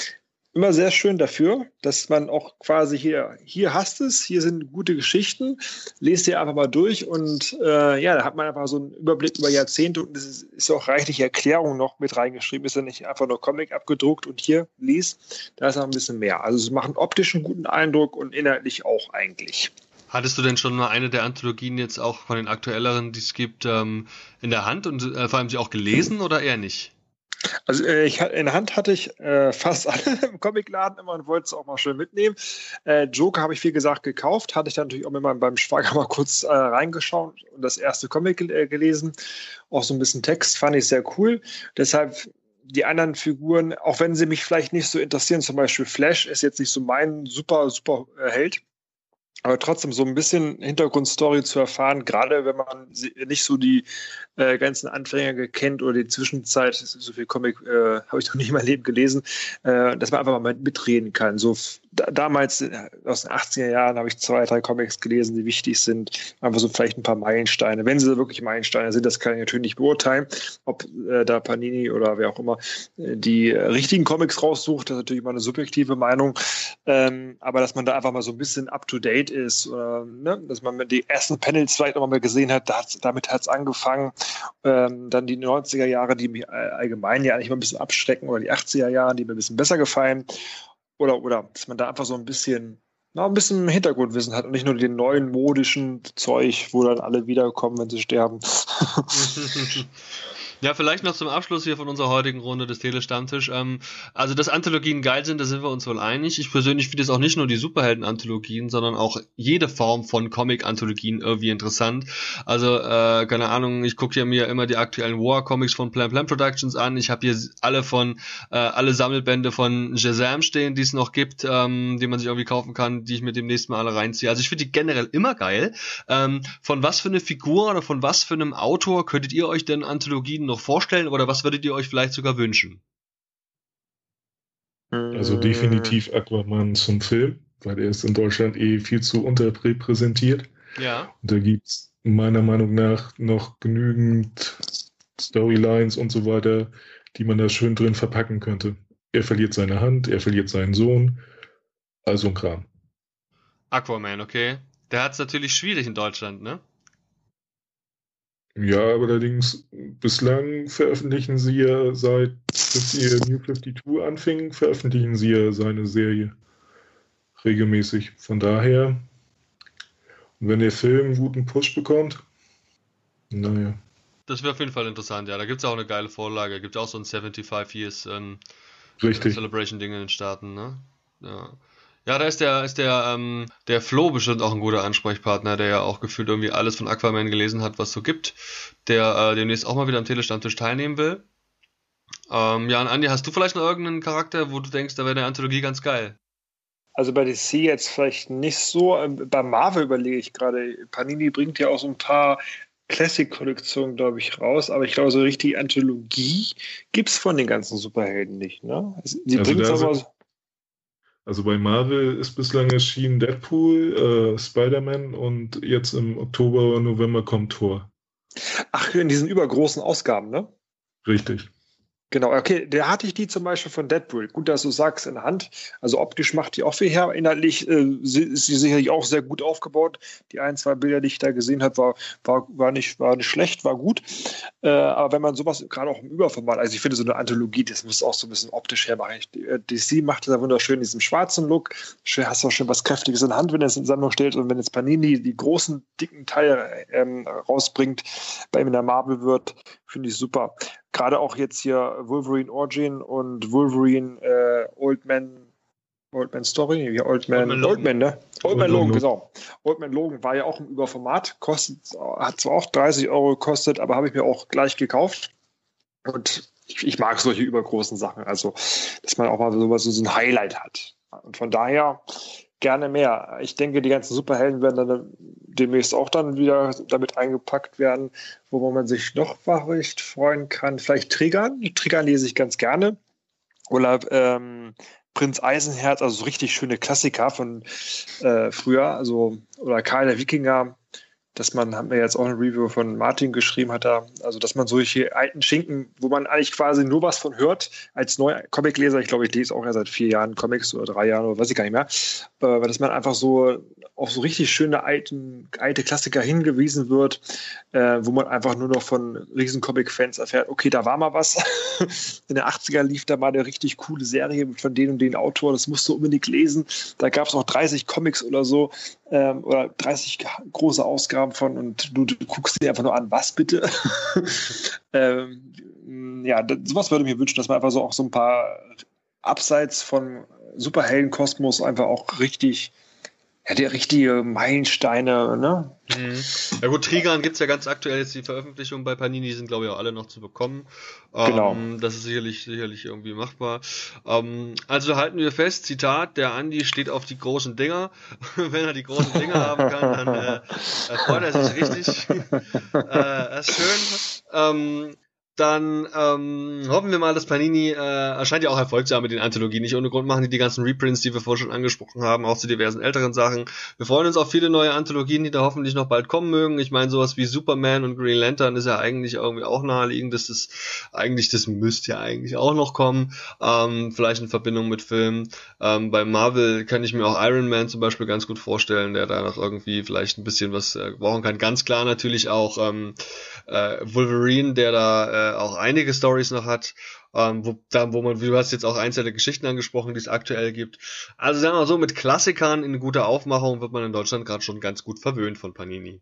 immer sehr schön dafür, dass man auch quasi hier, hier hast es, hier sind gute Geschichten, lest dir einfach mal durch und äh, ja, da hat man einfach so einen Überblick über Jahrzehnte und es ist, auch reichlich Erklärung noch mit reingeschrieben, ist ja nicht einfach nur Comic abgedruckt und hier liest, da ist noch ein bisschen mehr. Also es macht einen optischen guten Eindruck und inhaltlich auch eigentlich. Hattest du denn schon mal eine der Anthologien jetzt auch von den aktuelleren, die es gibt, ähm, in der Hand und äh, vor allem sie auch gelesen oder eher nicht? Also äh, ich, in der Hand hatte ich äh, fast [LAUGHS] alle im Comicladen immer und wollte es auch mal schön mitnehmen. Äh, Joker habe ich wie gesagt gekauft, hatte ich dann natürlich auch meinem, beim Schwager [LAUGHS] mal kurz äh, reingeschaut und das erste Comic äh, gelesen. Auch so ein bisschen Text fand ich sehr cool. Deshalb die anderen Figuren, auch wenn sie mich vielleicht nicht so interessieren, zum Beispiel Flash ist jetzt nicht so mein super, super äh, Held aber trotzdem so ein bisschen Hintergrundstory zu erfahren, gerade wenn man nicht so die äh, ganzen Anfänger kennt oder die Zwischenzeit, so viel Comic äh, habe ich noch nicht in meinem Leben gelesen, äh, dass man einfach mal mitreden kann. So damals äh, aus den 80er Jahren habe ich zwei, drei Comics gelesen, die wichtig sind. Einfach so vielleicht ein paar Meilensteine. Wenn sie wirklich Meilensteine sind, das kann ich natürlich nicht beurteilen, ob äh, da Panini oder wer auch immer äh, die richtigen Comics raussucht. Das ist natürlich mal eine subjektive Meinung. Ähm, aber dass man da einfach mal so ein bisschen up to date ist, oder, ne? dass man die ersten Panels vielleicht noch mal gesehen hat, da damit hat es angefangen. Ähm, dann die 90er Jahre, die mich allgemein ja eigentlich mal ein bisschen abschrecken, oder die 80er Jahre, die mir ein bisschen besser gefallen oder, oder dass man da einfach so ein bisschen, na, ein bisschen Hintergrundwissen hat und nicht nur den neuen modischen Zeug, wo dann alle wiederkommen, wenn sie sterben. [LAUGHS] [LAUGHS] Ja, vielleicht noch zum Abschluss hier von unserer heutigen Runde des Telestammtisch. Ähm, also, dass Anthologien geil sind, da sind wir uns wohl einig. Ich persönlich finde es auch nicht nur die Superhelden-Anthologien, sondern auch jede Form von Comic-Anthologien irgendwie interessant. Also, äh, keine Ahnung, ich gucke ja mir immer die aktuellen War-Comics von Plan Plan Productions an. Ich habe hier alle von, äh, alle Sammelbände von Shazam stehen, die es noch gibt, ähm, die man sich irgendwie kaufen kann, die ich mir demnächst mal alle reinziehe. Also, ich finde die generell immer geil. Ähm, von was für eine Figur oder von was für einem Autor könntet ihr euch denn Anthologien noch vorstellen oder was würdet ihr euch vielleicht sogar wünschen? Also definitiv Aquaman zum Film, weil er ist in Deutschland eh viel zu unterrepräsentiert. Ja. Und da gibt es meiner Meinung nach noch genügend Storylines und so weiter, die man da schön drin verpacken könnte. Er verliert seine Hand, er verliert seinen Sohn, also ein Kram. Aquaman, okay. Der hat es natürlich schwierig in Deutschland, ne? Ja, allerdings bislang veröffentlichen sie ja seit dass ihr New 52 anfing, veröffentlichen sie ja seine Serie regelmäßig. Von daher, wenn der Film einen guten Push bekommt, naja. Das wäre auf jeden Fall interessant, ja. Da gibt es auch eine geile Vorlage. Gibt auch so ein 75 Years ähm. Celebration-Ding in den Staaten, ne? Ja. Ja, da ist der, ist der, ähm, der Flo bestimmt auch ein guter Ansprechpartner, der ja auch gefühlt irgendwie alles von Aquaman gelesen hat, was so gibt, der äh, demnächst auch mal wieder am Telestammtisch teilnehmen will. Ähm, ja, und Andi, hast du vielleicht noch irgendeinen Charakter, wo du denkst, da wäre eine Anthologie ganz geil? Also bei DC jetzt vielleicht nicht so. Ähm, bei Marvel überlege ich gerade, Panini bringt ja auch so ein paar Classic-Kollektionen, glaube ich, raus, aber ich glaube, so richtig Anthologie gibt es von den ganzen Superhelden nicht. Ne? Sie also bringt aber. So also bei Marvel ist bislang erschienen Deadpool, äh, Spider-Man und jetzt im Oktober, November kommt Thor. Ach, in diesen übergroßen Ausgaben, ne? Richtig. Genau, okay, der hatte ich die zum Beispiel von Deadpool. Gut, dass du sagst in der Hand. Also optisch macht die auch viel her. Inhaltlich äh, ist sie sicherlich auch sehr gut aufgebaut. Die ein, zwei Bilder, die ich da gesehen habe, war, war, war, nicht, war nicht schlecht, war gut. Äh, aber wenn man sowas gerade auch im Überformat, also ich finde so eine Anthologie, das muss auch so ein bisschen optisch hermachen. DC äh, macht das ja wunderschön in diesem schwarzen Look. Schön, hast du auch schön was Kräftiges in der Hand, wenn es in Sammlung stellt. Und wenn jetzt Panini die großen, dicken Teile ähm, rausbringt, bei ihm in der Marvel wird, finde ich super gerade auch jetzt hier Wolverine Origin und Wolverine äh, Old Man Old Man Story, wie Old Man, Old Man, Old Man ne? Old, Old Man Logan, genau. Old Man Logan war ja auch im Überformat, kostet, hat zwar auch 30 Euro gekostet, aber habe ich mir auch gleich gekauft. Und ich, ich, mag solche übergroßen Sachen, also dass man auch mal sowas so ein Highlight hat. Und von daher gerne mehr. Ich denke, die ganzen Superhelden werden dann demnächst auch dann wieder damit eingepackt werden, wo man sich noch recht freuen kann. Vielleicht Triggern. Triggern lese ich ganz gerne. Oder ähm, Prinz Eisenherz, also so richtig schöne Klassiker von äh, früher. Also, oder Karl der Wikinger dass man, hat mir jetzt auch ein Review von Martin geschrieben, hat da, also dass man solche alten Schinken, wo man eigentlich quasi nur was von hört, als neuer Comicleser, ich glaube, ich lese auch ja seit vier Jahren Comics oder drei Jahren oder weiß ich gar nicht mehr, äh, dass man einfach so auf so richtig schöne alten, alte Klassiker hingewiesen wird, äh, wo man einfach nur noch von riesen Comic-Fans erfährt, okay, da war mal was. [LAUGHS] In den 80er lief da mal eine richtig coole Serie von den und den Autor, das musst du unbedingt lesen. Da gab es auch 30 Comics oder so, ähm, oder 30 große Ausgaben von und du, du guckst dir einfach nur an, was bitte? [LAUGHS] ähm, ja, sowas würde ich mir wünschen, dass man einfach so auch so ein paar abseits von Superheldenkosmos einfach auch richtig ja, die richtige Meilensteine, ne? Mhm. Ja gut, Trigan gibt es ja ganz aktuell jetzt die Veröffentlichungen bei Panini, die sind glaube ich auch alle noch zu bekommen. Genau. Ähm, das ist sicherlich, sicherlich irgendwie machbar. Ähm, also halten wir fest, Zitat, der Andi steht auf die großen Dinger. [LAUGHS] Wenn er die großen Dinger haben kann, dann äh, freut er sich richtig. [LAUGHS] äh, das ist schön. Ähm, dann ähm, hoffen wir mal, dass Panini äh, erscheint ja auch Erfolg zu haben mit den Anthologien. Nicht ohne Grund machen die die ganzen Reprints, die wir vorher schon angesprochen haben, auch zu diversen älteren Sachen. Wir freuen uns auf viele neue Anthologien, die da hoffentlich noch bald kommen mögen. Ich meine, sowas wie Superman und Green Lantern ist ja eigentlich irgendwie auch naheliegend. Das ist eigentlich, das müsste ja eigentlich auch noch kommen. Ähm, vielleicht in Verbindung mit Filmen. Ähm, bei Marvel kann ich mir auch Iron Man zum Beispiel ganz gut vorstellen, der da noch irgendwie vielleicht ein bisschen was äh, brauchen kann. Ganz klar natürlich auch ähm, äh, Wolverine, der da äh, auch einige Stories noch hat, ähm, wo, da, wo man, du hast jetzt auch einzelne Geschichten angesprochen, die es aktuell gibt. Also sagen wir mal so, mit Klassikern in guter Aufmachung wird man in Deutschland gerade schon ganz gut verwöhnt von Panini.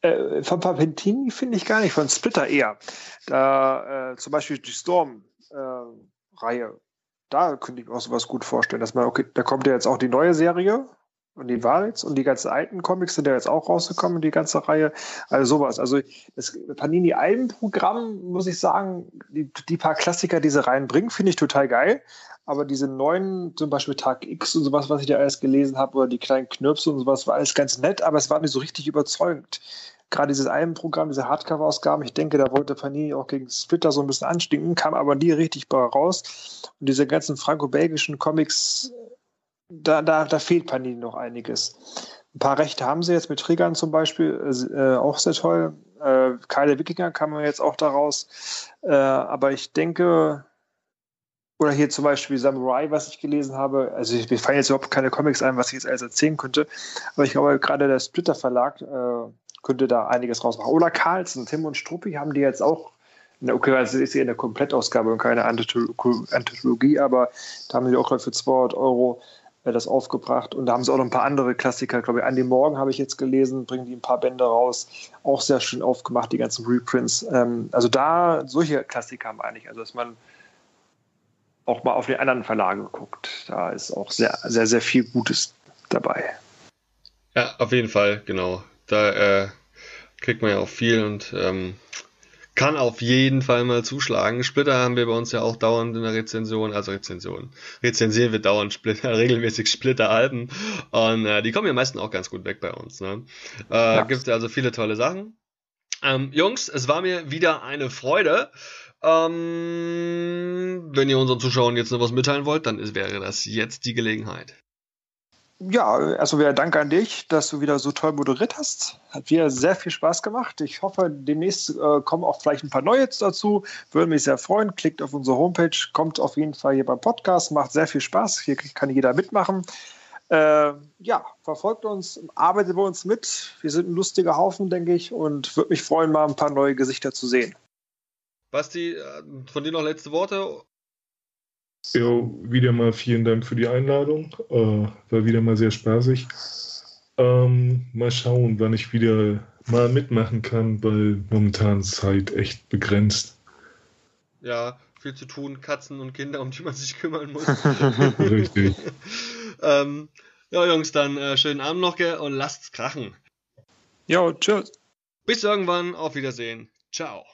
Äh, von Papentini finde ich gar nicht, von Splitter eher. Da äh, zum Beispiel die Storm-Reihe, äh, da könnte ich mir auch sowas gut vorstellen, dass man, okay, da kommt ja jetzt auch die neue Serie, und die jetzt und die ganzen alten Comics sind ja jetzt auch rausgekommen, die ganze Reihe. Also sowas. Also das Panini-Albenprogramm, muss ich sagen, die, die paar Klassiker, die sie reinbringen, finde ich total geil. Aber diese neuen, zum Beispiel Tag X und sowas, was ich da alles gelesen habe, oder die kleinen Knirps und sowas, war alles ganz nett, aber es war nicht so richtig überzeugend. Gerade dieses Albenprogramm, diese Hardcover-Ausgaben, ich denke, da wollte Panini auch gegen Splitter so ein bisschen anstinken, kam aber nie richtig raus. Und diese ganzen franco-belgischen Comics, da, da, da fehlt Panini noch einiges. Ein paar Rechte haben sie jetzt mit Triggern zum Beispiel, äh, auch sehr toll. Äh, Keine Wikinger kam man jetzt auch daraus. Äh, aber ich denke, oder hier zum Beispiel Samurai, was ich gelesen habe. Also mir fallen jetzt überhaupt keine Comics ein, was ich jetzt alles erzählen könnte. Aber ich glaube, gerade der Splitter Verlag äh, könnte da einiges rausmachen. Oder Carlsen, Tim und Struppi haben die jetzt auch Okay, also ist ja eine Komplettausgabe und keine Anthologie, aber da haben sie auch für 200 Euro das aufgebracht. Und da haben sie auch noch ein paar andere Klassiker. Ich glaube, Andy Morgan habe ich jetzt gelesen, bringen die ein paar Bände raus. Auch sehr schön aufgemacht, die ganzen Reprints. Ähm, also da, solche Klassiker meine ich. Also, dass man auch mal auf die anderen Verlage guckt. Da ist auch sehr, sehr, sehr viel Gutes dabei. Ja, auf jeden Fall, genau. Da äh, kriegt man ja auch viel und ähm, kann auf jeden Fall mal zuschlagen. Splitter haben wir bei uns ja auch dauernd in der Rezension, also Rezension. Rezensieren wir dauernd Splitter, [LAUGHS] regelmäßig Splitter-Alben. Und äh, die kommen ja meistens auch ganz gut weg bei uns. Ne? Äh, ja. Gibt also viele tolle Sachen. Ähm, Jungs, es war mir wieder eine Freude. Ähm, wenn ihr unseren Zuschauern jetzt noch was mitteilen wollt, dann ist, wäre das jetzt die Gelegenheit. Ja, erstmal wieder Danke an dich, dass du wieder so toll moderiert hast. Hat wieder sehr viel Spaß gemacht. Ich hoffe, demnächst äh, kommen auch vielleicht ein paar neue dazu. Würde mich sehr freuen. Klickt auf unsere Homepage, kommt auf jeden Fall hier beim Podcast. Macht sehr viel Spaß. Hier kann jeder mitmachen. Äh, ja, verfolgt uns, arbeitet bei uns mit. Wir sind ein lustiger Haufen, denke ich, und würde mich freuen, mal ein paar neue Gesichter zu sehen. Basti, äh, von dir noch letzte Worte? Ja, wieder mal vielen Dank für die Einladung. Äh, war wieder mal sehr spaßig. Ähm, mal schauen, wann ich wieder mal mitmachen kann, weil momentan Zeit echt begrenzt. Ja, viel zu tun, Katzen und Kinder, um die man sich kümmern muss. [LAUGHS] Richtig. [LAUGHS] ähm, ja, Jungs, dann äh, schönen Abend noch und lasst's krachen. Jo, tschüss. Bis irgendwann, auf Wiedersehen. Ciao.